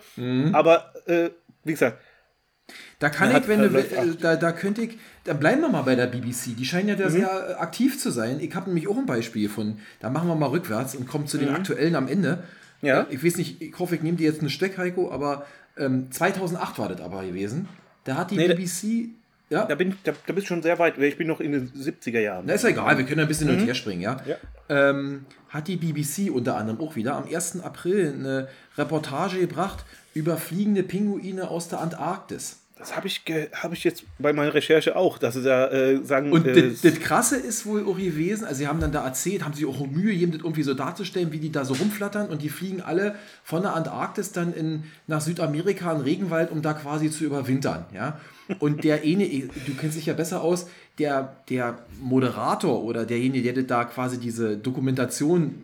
Aber, äh, wie gesagt, Da kann ich, wenn du, Paragraph äh, da, da könnte ich, dann bleiben wir mal bei der BBC. Die scheinen ja da sehr äh, aktiv zu sein. Ich habe nämlich auch ein Beispiel gefunden. Da machen wir mal rückwärts und kommen zu den aktuellen am Ende. Ja. Äh, Ich weiß nicht, ich hoffe, ich nehme dir jetzt einen Steck, Heiko, aber ähm, 2008 war das aber gewesen. Da hat die Nee, da- BBC, ja, Da, bin, da, da bist du schon sehr weit. Ich bin noch in den 70er Jahren. na ist ja egal, wir können ein bisschen hin und her springen, ja. Ja. Ähm, hat die BBC unter anderem auch wieder am 1. April eine Reportage gebracht über fliegende Pinguine aus der Antarktis. Das habe ich, hab ich jetzt bei meiner Recherche auch, dass sie da äh, sagen. Und äh, das, das Krasse ist wohl auch gewesen, also sie haben dann da erzählt, haben sich auch Mühe gegeben, das irgendwie so darzustellen, wie die da so rumflattern und die fliegen alle von der Antarktis dann in, nach Südamerika in Regenwald, um da quasi zu überwintern, ja. Und der eine, du kennst dich ja besser aus, der, der Moderator oder derjenige, der da quasi diese Dokumentation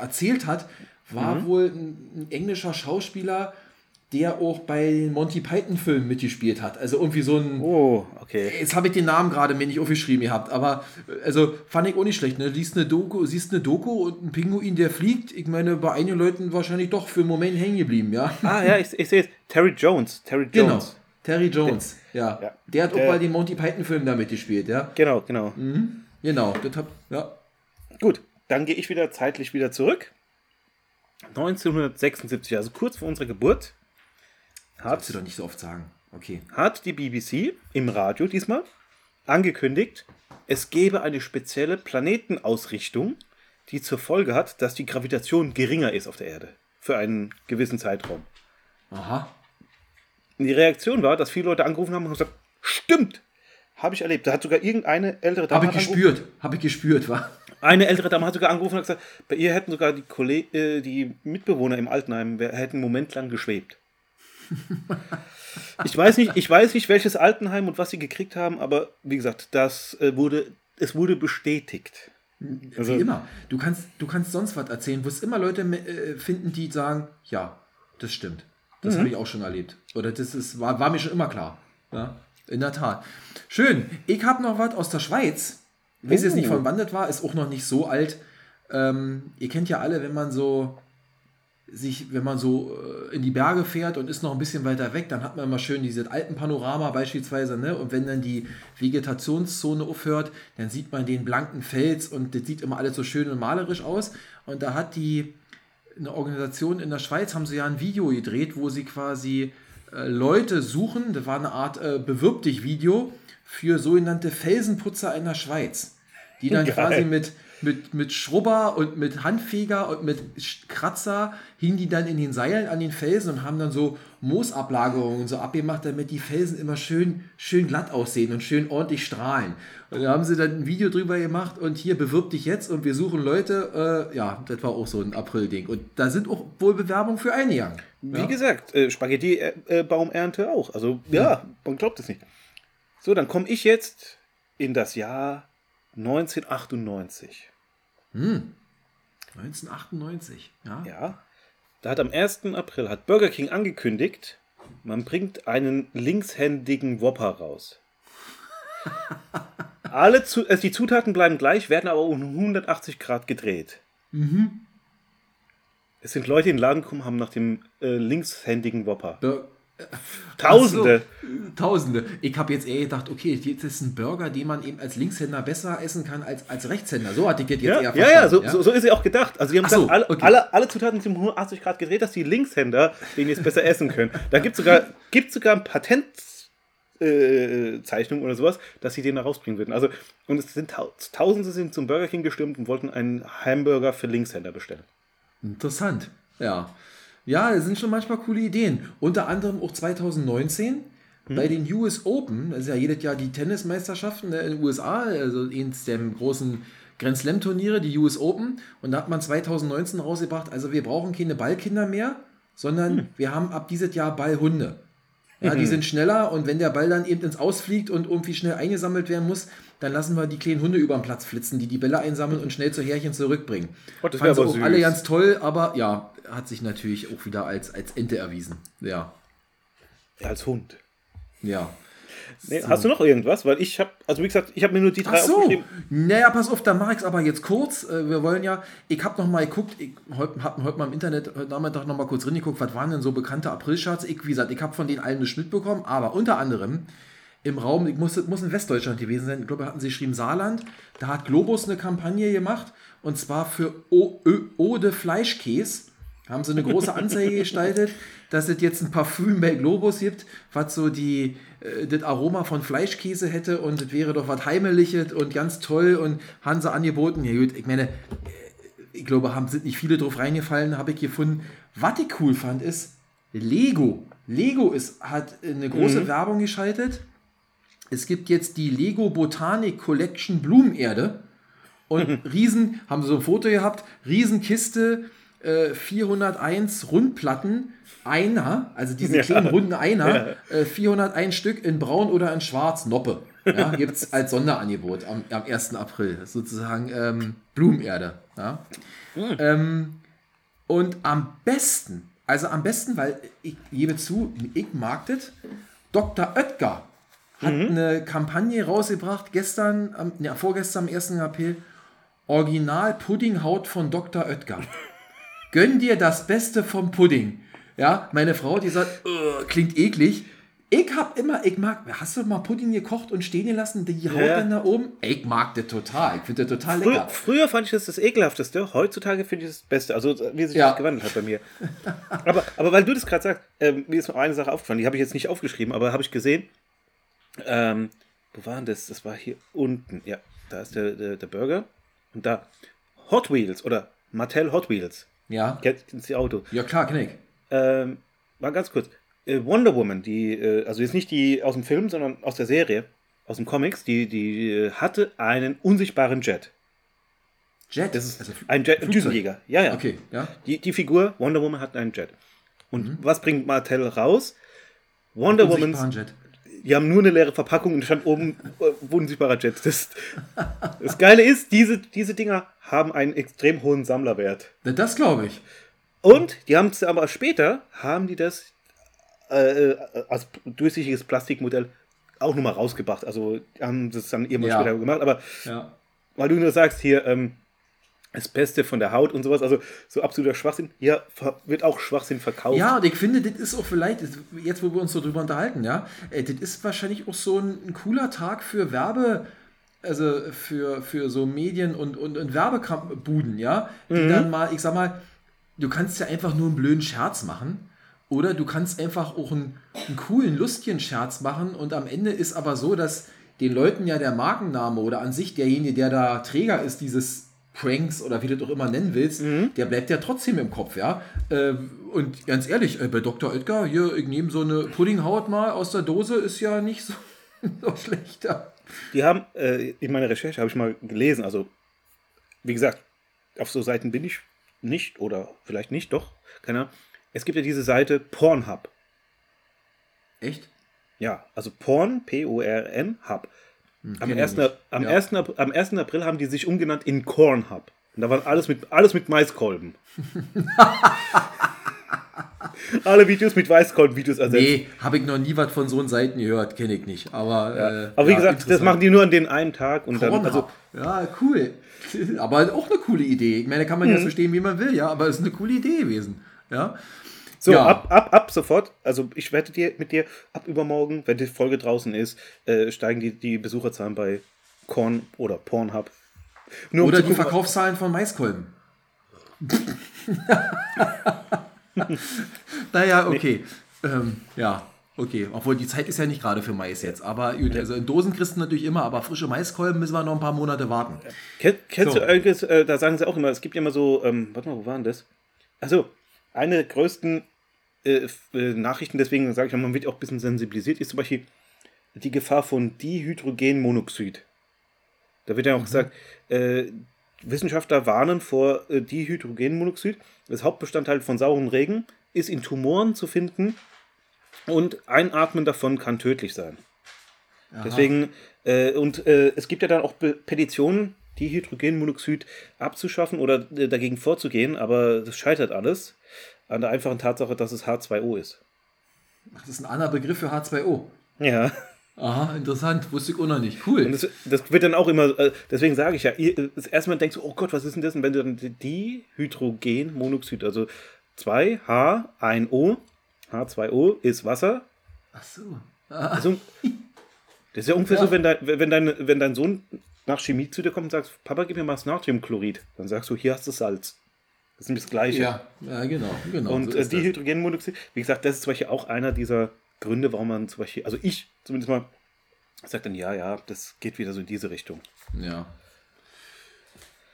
erzählt hat, war wohl ein, ein englischer Schauspieler, der auch bei den Monty Python-Filmen mitgespielt hat. Also irgendwie so ein, oh, okay. Jetzt habe ich den Namen gerade mir nicht aufgeschrieben gehabt, aber äh, also fand ich auch nicht schlecht. Ne? Liest eine Doku, siehst eine Doku und ein Pinguin, der fliegt. Ich meine, bei einigen Leuten wahrscheinlich doch für einen Moment hängen geblieben, ja. Ah, ja, ich, ich sehe es. Terry Jones. Terry Genau. Jones. Terry Jones, ja. Ja. Der hat auch Der- bei den Monty Python-Filmen da mitgespielt, ja. Genau, genau. Genau, das hab, ja. Gut, dann gehe ich wieder zeitlich wieder zurück. 1976, also kurz vor unserer Geburt, Du hat, doch nicht so oft sagen. Okay. hat die BBC im Radio diesmal angekündigt, es gebe eine spezielle Planetenausrichtung, die zur Folge hat, dass die Gravitation geringer ist auf der Erde für einen gewissen Zeitraum. Aha. Und die Reaktion war, dass viele Leute angerufen haben und gesagt, stimmt, habe ich erlebt. Da hat sogar irgendeine ältere Dame Habe ich gespürt. Habe ich gespürt, war. Eine ältere Dame hat sogar angerufen und gesagt, bei ihr hätten sogar die, Kolleg äh, die Mitbewohner im Altenheim hätten einen Moment lang geschwebt. ich weiß nicht, ich weiß nicht, welches Altenheim und was sie gekriegt haben, aber wie gesagt, das äh, wurde, es wurde bestätigt. Also- Wie immer. Du kannst, du kannst sonst was erzählen, wo es immer Leute äh, finden, die sagen, ja, das stimmt. Das habe ich auch schon erlebt. Oder das ist, war, war mir schon immer klar. Ja, in der Tat. Schön. Ich habe noch was aus der Schweiz. Ich weiß jetzt nicht, von wann das war, ist auch noch nicht so alt. Ähm, ihr kennt ja alle, wenn man so sich, wenn man so äh, in die Berge fährt und ist noch ein bisschen weiter weg, dann hat man immer schön dieses Alpenpanorama beispielsweise, ne? Und wenn dann die Vegetationszone aufhört, dann sieht man den blanken Fels und das sieht immer alles so schön und malerisch aus. Und da hat die eine Organisation in der Schweiz, haben sie ja ein Video gedreht, wo sie quasi äh, Leute suchen, das war eine Art äh, Bewirb dich Video für sogenannte Felsenputzer in der Schweiz, die dann Geil. quasi mit mit, mit Schrubber und mit Handfeger und mit Kratzer hingen die dann in den Seilen an den Felsen und haben dann so Moosablagerungen so abgemacht, damit die Felsen immer schön, schön glatt aussehen und schön ordentlich strahlen. Und da haben sie dann ein Video drüber gemacht und hier bewirb dich jetzt und wir suchen Leute. Äh, ja, das war auch so ein April-Ding. Und da sind auch wohl Bewerbungen für eingegangen. Wie gesagt, äh, Spaghetti-Baumernte auch. Also ja, man glaubt es nicht. So, dann komme ich jetzt in das Jahr 1998. 1998. Ja. Ja. Da hat am 1. April hat Burger King angekündigt, man bringt einen linkshändigen Whopper raus. Alle zu, also die Zutaten bleiben gleich, werden aber um 180 Grad gedreht. Es sind Leute in den Laden gekommen, haben nach dem äh, linkshändigen Whopper. Bur- Tausende. Ach so, Tausende. Ich habe jetzt eher gedacht, okay, jetzt ist ein Burger, den man eben als Linkshänder besser essen kann als als Rechtshänder. So hatte ich das jetzt Ja, eher ja, ja, so, verstanden, So, so ist sie auch gedacht. Also die haben so, gesagt, alle, okay. alle, alle Zutaten sind um 180 Grad gedreht, dass die Linkshänder den jetzt besser essen können. Da gibt es sogar, gibt's sogar ein Patentzeichnung äh, Zeichnung oder sowas, dass sie den da rausbringen würden. Also, und es sind tau Tausende sind zum Burger King gestürmt und wollten einen Hamburger für Linkshänder bestellen. Interessant. Ja. Ja, das sind schon manchmal coole Ideen. Unter anderem auch 2019 bei den US Open, das ist ja jedes Jahr die Tennismeisterschaften ne, in den USA, also eins der großen Grand Slam Turniere, die US Open. Und da hat man 2019 rausgebracht, also wir brauchen keine Ballkinder mehr, sondern wir haben ab dieses Jahr Ballhunde. Ja, die sind schneller und wenn der Ball dann eben ins Ausfliegt und irgendwie schnell eingesammelt werden muss, dann lassen wir die kleinen Hunde über den Platz flitzen, die die Bälle einsammeln und schnell zu Härchen zurückbringen. Oh, das Fanden auch süß. alle ganz toll, aber ja, hat sich natürlich auch wieder als, als Ente erwiesen. Ja, Ja, als Hund. ja. Nee, Hast du noch irgendwas? Weil ich habe, also wie gesagt, ich habe mir nur die drei Ach so, aufgeschrieben. naja, pass auf, dann mache ich es aber jetzt kurz. Äh, Wir wollen ja, ich habe noch mal geguckt, ich habe hab heute mal im Internet heute Nachmittag noch mal kurz reingeguckt, was waren denn so bekannte Aprilscherze? Ich, wie gesagt, ich habe von denen allen nichts mitbekommen, aber unter anderem im Raum, ich muss, muss in Westdeutschland gewesen sein, ich glaube, hatten sie geschrieben Saarland, da hat Globus eine Kampagne gemacht und zwar für O- Ode Fleischkäse. Haben sie eine große Anzeige gestaltet, dass es jetzt ein Parfüm bei Globus gibt, was so die, äh, das Aroma von Fleischkäse hätte und es wäre doch was Heimeliges und ganz toll und haben sie angeboten. Ja gut, ich meine, äh, ich glaube, haben sind nicht viele drauf reingefallen, habe ich gefunden. Was ich cool fand, ist Lego. Lego ist, hat eine große Werbung geschaltet. Es gibt jetzt die Lego Botanik Collection Blumenerde. Und riesen, haben sie so ein Foto gehabt, Riesenkiste, äh, 401 Rundplatten, einer, also diese Ja. kleinen runden Einer, äh, 401 Stück in braun oder in schwarz, Noppe. Ja, Gibt es als Sonderangebot am, am 1. April, sozusagen ähm, Blumenerde. Ja. Ähm, und am besten, also am besten, weil ich gebe zu, ich mag das, Dr. Oetker hat eine Kampagne rausgebracht, gestern, am, ja, vorgestern am 1. April, Original Puddinghaut von Dr. Oetker. Gönn dir das Beste vom Pudding. Ja, meine Frau, die sagt, "Ugh, klingt eklig. Ich hab immer, ich mag, hast du mal Pudding gekocht und stehen gelassen, die Haut Ja. dann da oben? Ich mag das total. Ich finde das total Früher, lecker. früher fand ich das das ekelhafteste, heutzutage finde ich das das Beste. Also wie sich Ja. das gewandelt hat bei mir. aber, aber weil du das gerade sagst, ähm, mir ist noch eine Sache aufgefallen, die habe ich jetzt nicht aufgeschrieben, aber habe ich gesehen. Ähm, wo war denn das? Das war hier unten. Ja, da ist der, der, der Burger. Und da Hot Wheels oder Mattel Hot Wheels. Ja, Kennst du die Auto? ja klar, kenn ich. Ähm, mal ganz kurz. Äh, Wonder Woman, die, äh, also jetzt nicht die aus dem Film, sondern aus der Serie, aus dem Comics, die, die äh, hatte einen unsichtbaren Jet. Jet. Das ist also ein Jet, Flugzeug. Düsenjäger. Ja, ja. Okay, ja. Die, die Figur Wonder Woman hat einen Jet. Und Mhm. was bringt Mattel raus? Wonder Woman, die haben nur eine leere Verpackung und stand oben äh, unsichtbarer Jet. Das, das Geile ist, diese, diese Dinger haben einen extrem hohen Sammlerwert. Das glaube ich. Und die haben es aber später, haben die das äh, äh, als durchsichtiges Plastikmodell auch nochmal rausgebracht. Also haben das dann irgendwann Ja. später gemacht. Aber Ja. weil du nur sagst, hier ähm, das Beste von der Haut und sowas, also so absoluter Schwachsinn, ver- wird auch Schwachsinn verkauft. Ja, und ich finde, das ist auch vielleicht, jetzt wo wir uns so drüber unterhalten, ja, äh, das ist wahrscheinlich auch so ein, ein cooler Tag für Werbe, also für, für so Medien und, und, und Werbebuden, ja, die dann mal, ich sag mal, du kannst ja einfach nur einen blöden Scherz machen. Oder du kannst einfach auch einen, einen coolen, lustigen Scherz machen und am Ende ist aber so, dass den Leuten ja der Markenname oder an sich derjenige, der da Träger ist, dieses Pranks oder wie du das auch immer nennen willst, der bleibt ja trotzdem im Kopf, ja. Ähm, Und ganz ehrlich, äh, bei Dr. Oetker, hier, ich nehme so eine Puddinghaut mal aus der Dose, ist ja nicht so, so schlechter. Die haben, äh, in meiner Recherche habe ich mal gelesen, also wie gesagt, auf so Seiten bin ich nicht oder vielleicht nicht, doch, keine Ahnung. Es gibt ja diese Seite Pornhub. Echt? Ja, also Porn, P-O-R-N, Hub. Am kenn ich 1. nicht. Am, Ja. 1. Ap- am 1. April haben die sich umgenannt in Corn Hub. Und da war alles mit, alles mit Maiskolben. Alle Videos mit Weißkolben-Videos ersetzt. Nee, habe ich noch nie was von so einen Seiten gehört, kenne ich nicht. Aber, Ja. äh, Aber wie ja, gesagt, das machen die nur an den einen Tag und dann. Also, ja, cool. Aber auch eine coole Idee. Ich meine, kann man Mhm. ja so stehen, wie man will, ja, aber es ist eine coole Idee gewesen. Ja. so, ja. ab, ab, ab sofort. Also, ich wette dir mit dir, ab übermorgen, wenn die Folge draußen ist, äh, steigen die, die Besucherzahlen bei Korn oder Pornhub. Nur um Oder zu die Verkaufszahlen von Maiskolben. naja, okay. Ähm, ja, okay. Obwohl die Zeit ist ja nicht gerade für Mais jetzt. Aber gut, also in Dosen kriegst du natürlich immer, aber frische Maiskolben müssen wir noch ein paar Monate warten. Kenn, kennst So. du irgendwas, äh, da sagen sie auch immer, es gibt ja immer so, ähm, warte mal, wo waren das? Also, eine der größten äh, äh, Nachrichten, deswegen sage ich mal, man wird auch ein bisschen sensibilisiert, ist zum Beispiel die Gefahr von Dihydrogenmonoxid. Da wird ja auch gesagt, äh, Wissenschaftler warnen vor äh, Dihydrogenmonoxid. Das Hauptbestandteil von sauren Regen ist in Tumoren zu finden und Einatmen davon kann tödlich sein. Deswegen, äh, und äh, es gibt ja dann auch Petitionen, Dihydrogenmonoxid abzuschaffen oder äh, dagegen vorzugehen, aber das scheitert alles an der einfachen Tatsache, dass es H2O ist. Ach, das ist ein anderer Begriff für H2O. Ja. Aha, interessant. Wusste ich auch noch nicht. Cool. Und das, das wird dann auch immer, äh, deswegen sage ich ja, ihr, äh, das erste Mal denkst du, oh Gott, was ist denn das? Und wenn du dann Dihydrogenmonoxid, also 2H, 1O, H2O ist Wasser. Ach so. Also, das ist ja ungefähr Ja. so, wenn dein, wenn, dein, wenn dein Sohn nach Chemie zu dir kommt und sagt, Papa, gib mir mal das Natriumchlorid. Dann sagst du, hier hast du Salz. Das ist nämlich das Gleiche. Ja, ja, genau. genau Und so äh. Dihydrogenmonoxid, wie gesagt, das ist zum Beispiel auch einer dieser Gründe, warum man zum Beispiel, also ich zumindest mal, sagt dann, ja, ja, das geht wieder so in diese Richtung. Ja.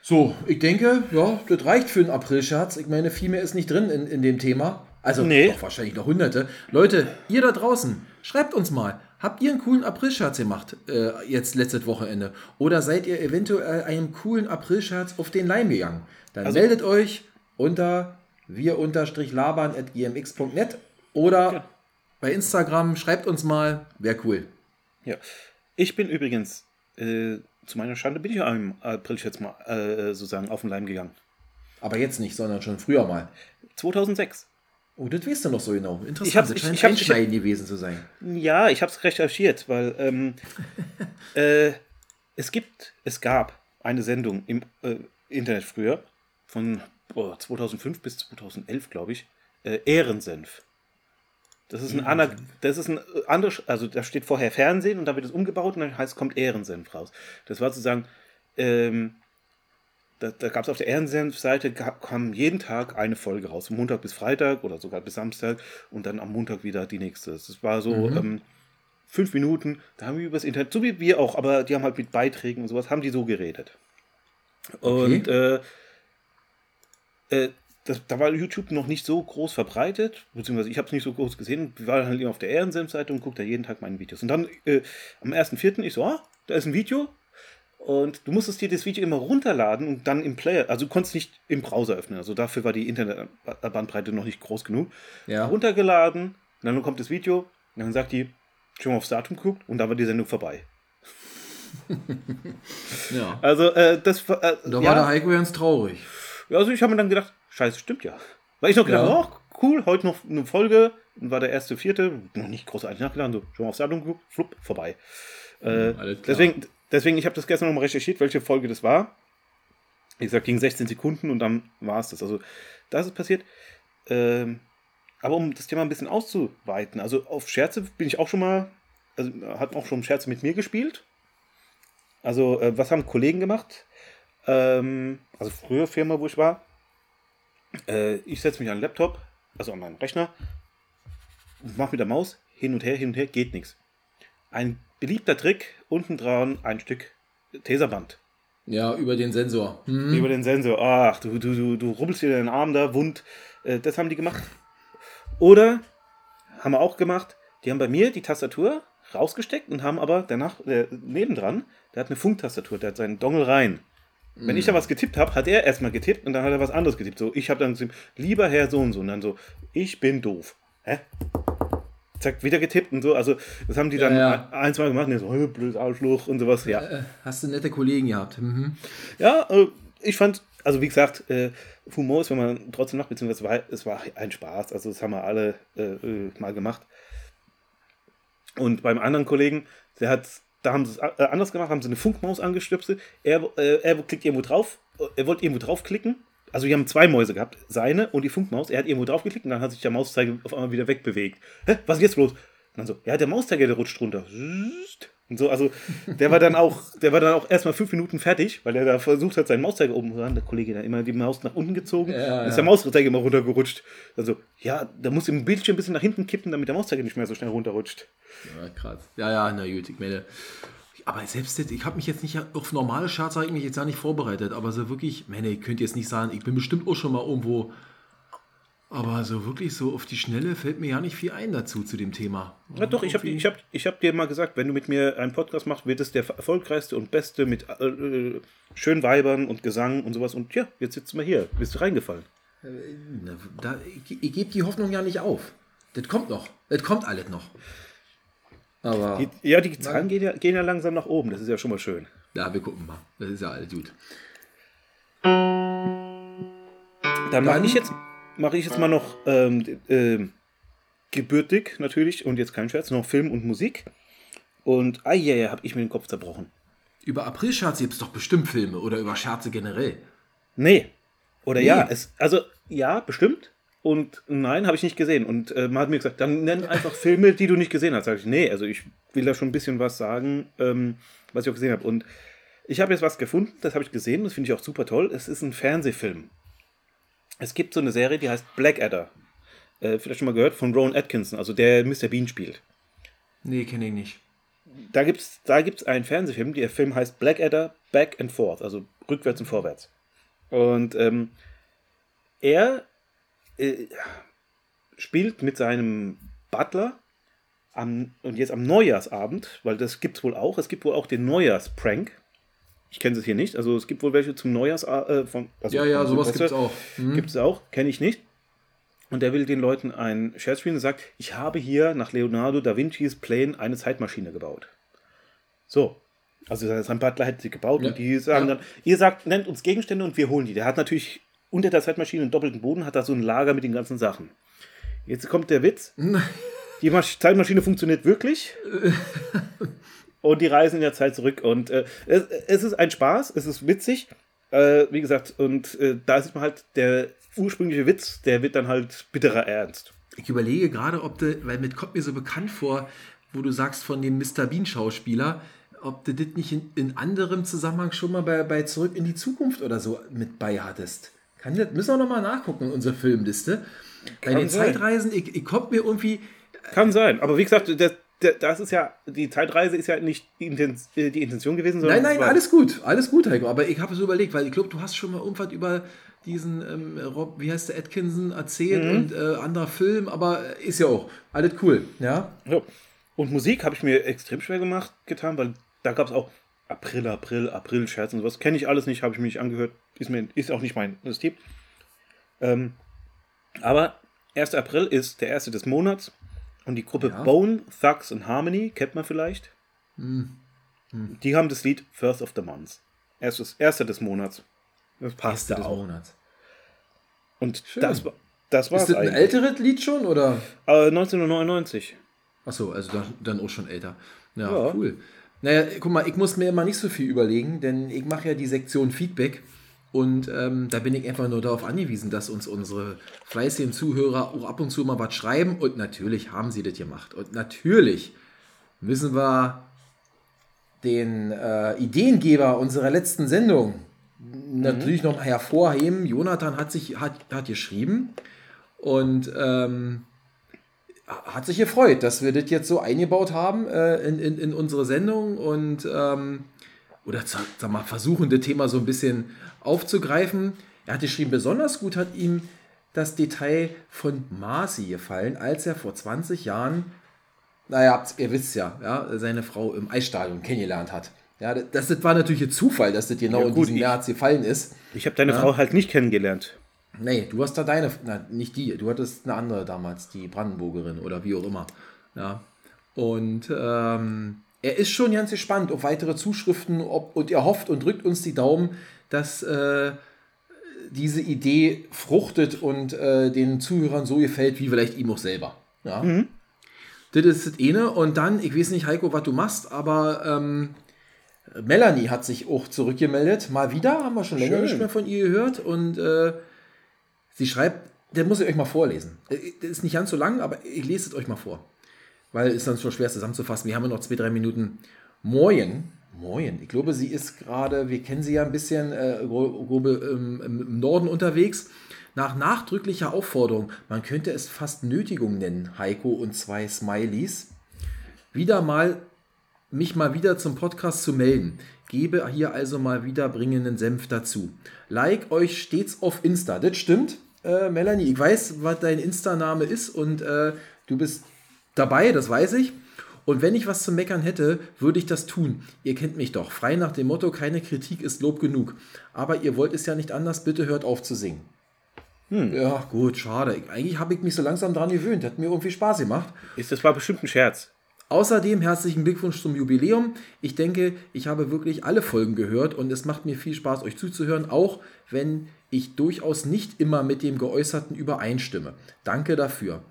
So, ich denke, ja, das reicht für einen April-Scherz. Ich meine, viel mehr ist nicht drin in, in dem Thema. Also, Nee. doch wahrscheinlich noch hunderte. Leute, ihr da draußen, schreibt uns mal. Habt ihr einen coolen April-Scherz gemacht, äh, jetzt letztes Wochenende? Oder seid ihr eventuell einem coolen April-Scherz auf den Leim gegangen? Dann Also- meldet euch unter wir-labern.gmx.net oder bei Instagram, schreibt uns mal, wäre cool. Ja. Ich bin übrigens, äh, zu meiner Schande, bin ich einem April jetzt mal äh, sozusagen auf den Leim gegangen. Aber jetzt nicht, sondern schon früher mal. 2006. Oh, das weißt du noch so genau. Interessant. Ich das ich- scheint ich Einschneiden gewesen zu sein. Ja, ich habe es recherchiert, weil ähm, äh, es gibt, es gab eine Sendung im äh, Internet früher von boah, 2005 bis 2011, glaube ich, äh, Ehrensenf. Das ist ein Ana das ist ein äh, anderes, also da steht vorher Fernsehen und dann wird es umgebaut und dann heißt kommt Ehrensenf raus. Das war sozusagen, ähm, da, da gab es auf der Ehrensenf-Seite, kam jeden Tag eine Folge raus, von Montag bis Freitag oder sogar bis Samstag und dann am Montag wieder die nächste. Das war so ähm, fünf Minuten, da haben wir übers Internet, so wie wir auch, aber die haben halt mit Beiträgen und sowas, haben die so geredet. Und äh, äh, das, da war YouTube noch nicht so groß verbreitet, beziehungsweise ich habe es nicht so groß gesehen. Wir waren halt immer auf der Ehrensenf-Seite und guckte da jeden Tag meine Videos. Und dann äh, am 1.4. ich so, ah, da ist ein Video. Und du musstest dir das Video immer runterladen und dann im Player, also du konntest nicht im Browser öffnen. Also dafür war die Internetbandbreite noch nicht groß genug. Ja. Runtergeladen, dann kommt das Video, und dann sagt die, schon mal aufs Datum geguckt und dann war die Sendung vorbei. ja. Also äh, das war. Äh, Da ja. war der Heiko ganz traurig. Ja, Also ich habe mir dann gedacht, scheiße, stimmt ja. Weil ich noch gedacht, Ja. oh, cool, heute noch eine Folge, dann war der erste, vierte, noch nicht großartig nachgeladen, so schon mal aufs Datum geguckt, flupp, vorbei. Äh, alles klar. deswegen, deswegen, ich habe das gestern nochmal recherchiert, welche Folge das war. Wie gesagt, ging 16 Sekunden und dann war es das. Also, das ist passiert. Ähm, aber um das Thema ein bisschen auszuweiten, also auf Scherze bin ich auch schon mal, also hat auch schon Scherze mit mir gespielt. Also, äh, was haben Kollegen gemacht? Ähm, also früher Firma, wo ich war. Äh, ich setze mich an den Laptop, also an meinen Rechner, und mache mit der Maus hin und her, hin und her, geht nichts. Ein beliebter Trick, unten dran ein Stück Taserband. Ja, über den Sensor. Hm. Über den Sensor. Ach, du, du, du, du rubbelst dir den Arm da, wund. Äh, das haben die gemacht. Oder, haben wir auch gemacht, die haben bei mir die Tastatur rausgesteckt und haben aber danach, äh, nebendran, der hat eine Funktastatur, der hat seinen Dongle rein. Wenn ich da was getippt habe, hat er erstmal getippt und dann hat er was anderes getippt. So, ich habe dann gesagt, lieber Herr so und so. Und dann so, ich bin doof. Hä? Zack, wieder getippt und so. Also, das haben die dann Ja, ja. ein, zwei gemacht. Und so, "Hey, blödes Arschloch und sowas. Ja. Äh, Hast du nette Kollegen gehabt? Mhm. Ja, äh, ich fand also wie gesagt, äh, Humor ist, wenn man trotzdem macht, beziehungsweise war, es war ein Spaß. Also das haben wir alle äh, äh mal gemacht. Und beim anderen Kollegen, der hat, da haben sie es äh, anders gemacht, haben sie eine Funkmaus angestöpselt. Er, äh, er klickt irgendwo drauf, er wollte irgendwo draufklicken. Also wir haben zwei Mäuse gehabt, seine und die Funkmaus. Er hat irgendwo draufgeklickt und dann hat sich der Mauszeiger auf einmal wieder wegbewegt. Hä, was ist jetzt los? Und dann so, ja, der Mauszeiger, der rutscht runter. Und so, also der war dann auch, der war dann auch erstmal fünf Minuten fertig, weil er da versucht hat, seinen Mauszeiger oben zu haben. Der Kollege hat immer die Maus nach unten gezogen, ja, ist der Mauszeiger immer runtergerutscht. Also, ja, da muss im Bildschirm ein bisschen nach hinten kippen, damit der Mauszeiger nicht mehr so schnell runterrutscht. Ja, krass. Ja, ja, na gut, ich meine. Aber selbst jetzt, ich habe mich jetzt nicht auf normale Charts eigentlich jetzt gar nicht vorbereitet, aber so wirklich, meine, ich könnte jetzt nicht sagen, ich bin bestimmt auch schon mal irgendwo aber so wirklich so auf die Schnelle fällt mir ja nicht viel ein dazu, zu dem Thema. Ja, doch, ich habe ich hab, ich hab dir mal gesagt, wenn du mit mir einen Podcast machst, wird es der erfolgreichste und beste mit äh, äh schönen Weibern und Gesang und sowas. Und ja, jetzt sitzen wir hier. Bist du reingefallen? Äh, da, ich, ich gebe die Hoffnung ja nicht auf. Das kommt noch. Das kommt alles noch. Aber. Die, ja, die Zahlen gehen ja, gehen ja langsam nach oben. Das ist ja schon mal schön. Ja, wir gucken mal. Das ist ja alles gut. Dann mache ich jetzt mache ich jetzt mal noch ähm, äh, gebürtig natürlich und jetzt kein Scherz, noch Film und Musik. Und ah ja, yeah, habe ich mir den Kopf zerbrochen. Über April-Scherze gibt es doch bestimmt Filme oder über Scherze generell. Nee. Oder nee. ja, es, also ja, bestimmt. Und nein, habe ich nicht gesehen. Und äh, man hat mir gesagt, dann nenn einfach Filme, die du nicht gesehen hast. Sag ich, nee, also ich will da schon ein bisschen was sagen, ähm, was ich auch gesehen habe. Und ich habe jetzt was gefunden, das habe ich gesehen, das finde ich auch super toll. Es ist ein Fernsehfilm. Es gibt so eine Serie, die heißt Blackadder. Äh, vielleicht schon mal gehört, von Rowan Atkinson, also der Mr. Bean spielt. Nee, kenne ich nicht. Da gibt es da gibt's einen Fernsehfilm, der Film heißt Blackadder Back and Forth, also rückwärts und vorwärts. Und ähm, er äh, spielt mit seinem Butler am, und jetzt am Neujahrsabend, weil das gibt es wohl auch, es gibt wohl auch den Neujahrsprank. Ich kenne es hier nicht. Also es gibt wohl welche zum Neujahrs... Äh, von, also ja, ja, sowas gibt es auch. Mhm. Gibt es auch, kenne ich nicht. Und der will den Leuten einen Scherz spielen und sagt, ich habe hier nach Leonardo da Vincis Plänen eine Zeitmaschine gebaut. So. Also sein Butler hat sie gebaut ja. und die sagen ja. dann, ihr sagt, nennt uns Gegenstände und wir holen die. Der hat natürlich unter der Zeitmaschine einen doppelten Boden, hat da so ein Lager mit den ganzen Sachen. Jetzt kommt der Witz. Die Zeitmaschine funktioniert wirklich. und die reisen in der Zeit zurück. Und äh, es, es, ist ein Spaß, es ist witzig. Äh, wie gesagt, und äh, da sieht man halt, der ursprüngliche Witz, der wird dann halt bitterer Ernst. Ich überlege gerade, ob du, weil mit kommt mir so bekannt vor, wo du sagst von dem Mr. Bean-Schauspieler, ob du das nicht in, in, anderem Zusammenhang schon mal bei, bei Zurück in die Zukunft oder so mit bei hattest. Kann das, müssen wir nochmal nachgucken in unserer Filmliste. Kann bei den sein. Zeitreisen, ich, ich kommt mir irgendwie. Kann sein, aber wie gesagt, der, das ist ja, die Zeitreise ist ja nicht die, Intention gewesen, sondern. Nein, nein, alles gut, alles gut, Heiko. Aber ich habe so überlegt, weil ich glaube, du hast schon mal irgendwas über diesen ähm, Rob, wie heißt der, Atkinson erzählt mhm. und äh, anderer Film, aber ist ja auch alles cool, ja. ja. Und Musik habe ich mir extrem schwer gemacht, getan, weil da gab es auch April, April, April, Scherz und sowas. Kenne ich alles nicht, habe ich mir nicht angehört. Ist, mir, ist auch nicht mein System. Ähm, aber 1. April ist der erste des Monats und die Gruppe ja. Bone, Thugs and Harmony, kennt man vielleicht. Hm. Hm. Die haben das Lied First of the Month. Erstes, erster des Monats. Das passt Erste da auch. Monats. Und Schön. das, das war Ist das ein älteres Lied schon, oder? Äh, 1999. Achso, also dann, dann auch schon älter. Ja, ja, cool. Naja, guck mal, ich muss mir immer nicht so viel überlegen, denn ich mache ja die Sektion Feedback. Und ähm, da bin ich einfach nur darauf angewiesen, dass uns unsere fleißigen Zuhörer auch ab und zu mal was schreiben. Und natürlich haben sie das gemacht. Und natürlich müssen wir den äh, Ideengeber unserer letzten Sendung mhm. natürlich noch hervorheben. Jonathan hat sich hat, hat geschrieben und ähm, hat sich gefreut, dass wir das jetzt so eingebaut haben äh, in, in, in unsere Sendung und ähm, oder sag mal, versuchen, das Thema so ein bisschen aufzugreifen. Er hat geschrieben, besonders gut hat ihm das Detail von Marcy gefallen, als er vor 20 Jahren, naja, ihr wisst ja, ja, seine Frau im Eisstadion kennengelernt hat. Ja, das, das war natürlich ein Zufall, dass das genau ja, gut, in diesem März gefallen ist. Ich habe deine ja. Frau halt nicht kennengelernt. Nee, du hast da deine, na, nicht die, du hattest eine andere damals, die Brandenburgerin oder wie auch immer. Ja. Und ähm, er ist schon ganz gespannt auf weitere Zuschriften ob, und er hofft und drückt uns die Daumen, dass, äh, diese Idee fruchtet und äh, den Zuhörern so gefällt, wie vielleicht ihm auch selber. Ja. Das ist das eine. Und dann, ich weiß nicht, Heiko, was du machst, aber ähm, Melanie hat sich auch zurückgemeldet. Mal wieder, haben wir schon länger Schön. nicht mehr von ihr gehört. Und äh, sie schreibt, der muss ich euch mal vorlesen. Äh, Das ist nicht ganz so lang, aber ich lese es euch mal vor. Weil es dann schon schwer zusammenzufassen. Wir haben ja noch zwei, drei Minuten. Moin. Moin. Ich glaube, sie ist gerade, wir kennen sie ja ein bisschen, äh, gro- grobe, ähm, im Norden unterwegs. Nach nachdrücklicher Aufforderung, man könnte es fast Nötigung nennen, Heiko und zwei Smileys, wieder mal mich mal wieder zum Podcast zu melden. Gebe hier also mal wieder bringenden Senf dazu. Like euch stets auf Insta. Das stimmt, äh, Melanie. Ich weiß, was dein Insta-Name ist und äh, du bist dabei, das weiß ich. Und wenn ich was zu meckern hätte, würde ich das tun. Ihr kennt mich doch. Frei nach dem Motto, keine Kritik ist Lob genug. Aber ihr wollt es ja nicht anders, bitte hört auf zu singen. Ja, gut, schade. Ich- Eigentlich habe ich mich so langsam dran gewöhnt. Hat mir irgendwie Spaß gemacht. Ist, das war bestimmt ein Scherz. Außerdem herzlichen Glückwunsch zum Jubiläum. Ich denke, ich habe wirklich alle Folgen gehört und es macht mir viel Spaß, euch zuzuhören, auch wenn ich durchaus nicht immer mit dem Geäußerten übereinstimme. Danke dafür.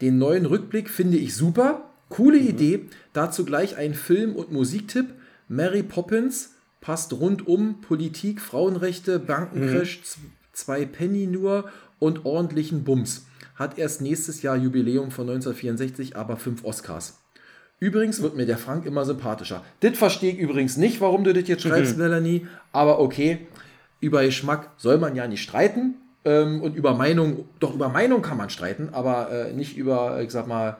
Den neuen Rückblick finde ich super. Coole Idee. Dazu gleich ein Film- und Musiktipp. Mary Poppins passt rundum Politik, Frauenrechte, Bankencrash, z- zwei Penny nur und ordentlichen Bums. Hat erst nächstes Jahr Jubiläum von 1964, aber fünf Oscars. Übrigens wird mir der Frank immer sympathischer. Das verstehe ich übrigens nicht, warum du das jetzt schreibst, Melanie. Aber okay, über Geschmack soll man ja nicht streiten. Ähm, und über Meinung, doch über Meinung kann man streiten, aber äh, nicht über, ich sag mal,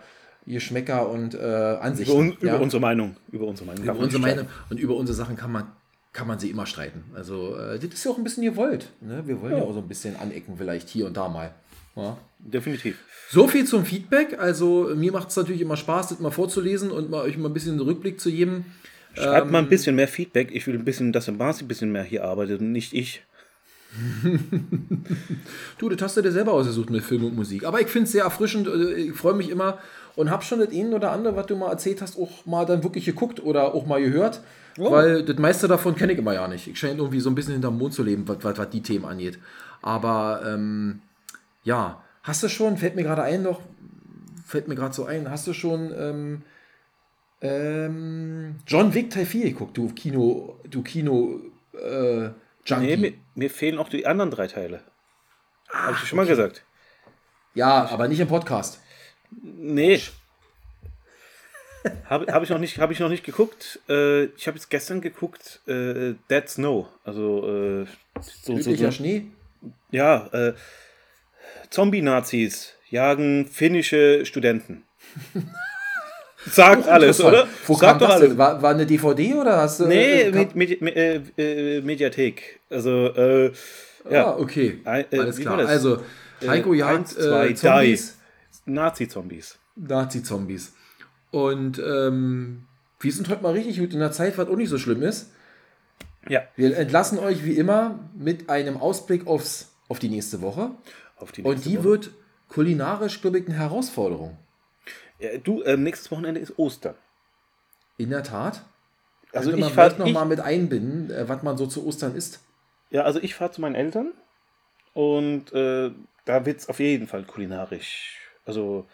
Geschmäcker und äh, Ansichten. Über, un, ja? über unsere Meinung. Über unsere Meinung. Über unsere Meinung und über unsere Sachen kann man, kann man sie immer streiten. Also, äh, das ist ja auch ein bisschen gewollt. Ne? Wir wollen ja. Ja. auch so ein bisschen anecken, vielleicht hier und da mal. Ja. Definitiv. So viel zum Feedback. Also, mir macht es natürlich immer Spaß, das mal vorzulesen und mal euch mal ein bisschen einen Rückblick zu geben. Schreibt Ähm, mal ein bisschen mehr Feedback. Ich will ein bisschen, dass der Marci ein bisschen mehr hier arbeitet und nicht ich. Du, das hast du dir selber ausgesucht mit Film und Musik. Aber ich finde es sehr erfrischend. äh, Ich freue mich immer und habe schon das eine oder andere, was du mal erzählt hast, auch mal dann wirklich geguckt oder auch mal gehört. Weil das meiste davon kenne ich immer ja nicht. Ich scheine irgendwie so ein bisschen hinterm Mond zu leben, was, was, was die Themen angeht. Aber ähm, ja, hast du schon, fällt mir gerade ein noch, fällt mir gerade so ein, hast du schon ähm, ähm, John Wick Teil 4 geguckt, du Kino, du Kino äh, Junkie? Nee, mir, mir fehlen auch die anderen drei Teile. Habe ich schon mal gesagt. ja, aber nicht im Podcast. Nee. Habe hab ich, noch nicht- hab ich noch nicht geguckt. Äh, ich habe jetzt gestern geguckt, äh, Dead Snow. Also, äh, so, so, so, Schnee? ja, äh, Zombie-Nazis jagen finnische Studenten. Sagt alles, oder? Wo kam Sagt doch das alles. denn? War, war eine DVD oder hast du. Nee, äh, mit, mit, äh, äh, Mediathek. Also, äh, ja. Ah, okay. Ein- äh, Alles klar. Also, Heiko Äh, jagt eins, zwei, äh, Zombies, Nazi-Zombies. Nazi-Zombies. Und ähm, wir sind heute mal richtig gut in der Zeit, was auch nicht so schlimm ist. Ja, Wir entlassen euch wie immer mit einem Ausblick aufs, auf die nächste Woche. auf die Und nächste die Woche. wird kulinarisch, glaube ich, eine Herausforderung. Ja, du, ähm, nächstes Wochenende ist Ostern. In der Tat. Also man ich fahr- vielleicht noch ich- mal mit einbinden, äh, was man so zu Ostern isst. Ja, also ich fahre zu meinen Eltern und äh, da wird es auf jeden Fall kulinarisch. Also.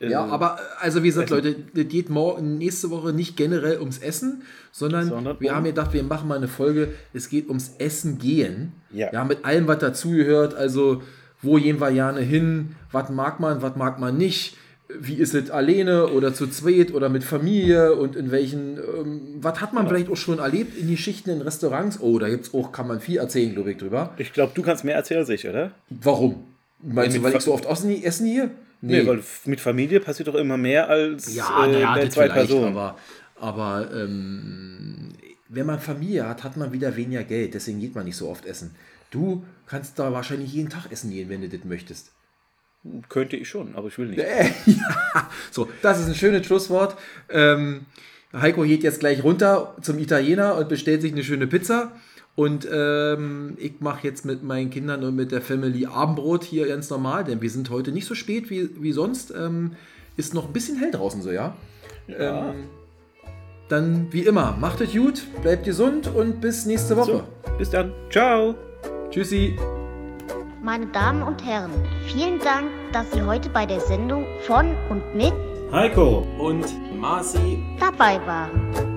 äh, Ja, aber äh, also wie gesagt, Essen. Leute, das geht morgen, nächste Woche nicht generell ums Essen, sondern, Sondern wir haben gedacht, wir machen mal eine Folge, es geht ums Essen gehen. Ja. mit allem, was dazugehört, also wo gehen wir gerne hin, was mag man, was mag man nicht, wie ist es alleine oder zu zweit oder mit Familie und in welchen, ähm, was hat man vielleicht auch schon erlebt in Geschichten in Restaurants? Oh, da gibt's auch, kann man viel erzählen, glaube ich, drüber. Ich glaube, du kannst mehr erzählen als ich, oder? Warum? Meinst Ja, du, weil Fa- ich so oft essen, essen hier? Nee, weil f- mit Familie passiert doch immer mehr als Ja, äh, das zwei Personen. aber, aber ähm, wenn man Familie hat, hat man wieder weniger Geld, deswegen geht man nicht so oft essen. Du kannst da wahrscheinlich jeden Tag essen gehen, wenn du das möchtest. Könnte ich schon, aber ich will nicht. Äh, ja, so, das ist ein schönes Schlusswort. Ähm, Heiko geht jetzt gleich runter zum Italiener und bestellt sich eine schöne Pizza. Und ähm, ich mache jetzt mit meinen Kindern und mit der Family Abendbrot hier ganz normal, denn wir sind heute nicht so spät wie, wie sonst. Ähm, ist noch ein bisschen hell draußen so, ja? Ja. Ähm, dann wie immer, macht es gut, bleibt gesund und bis nächste Woche. So, bis dann. Ciao. Tschüssi. Meine Damen und Herren, vielen Dank, dass Sie heute bei der Sendung von und mit Heiko. Und Marci. dabei waren.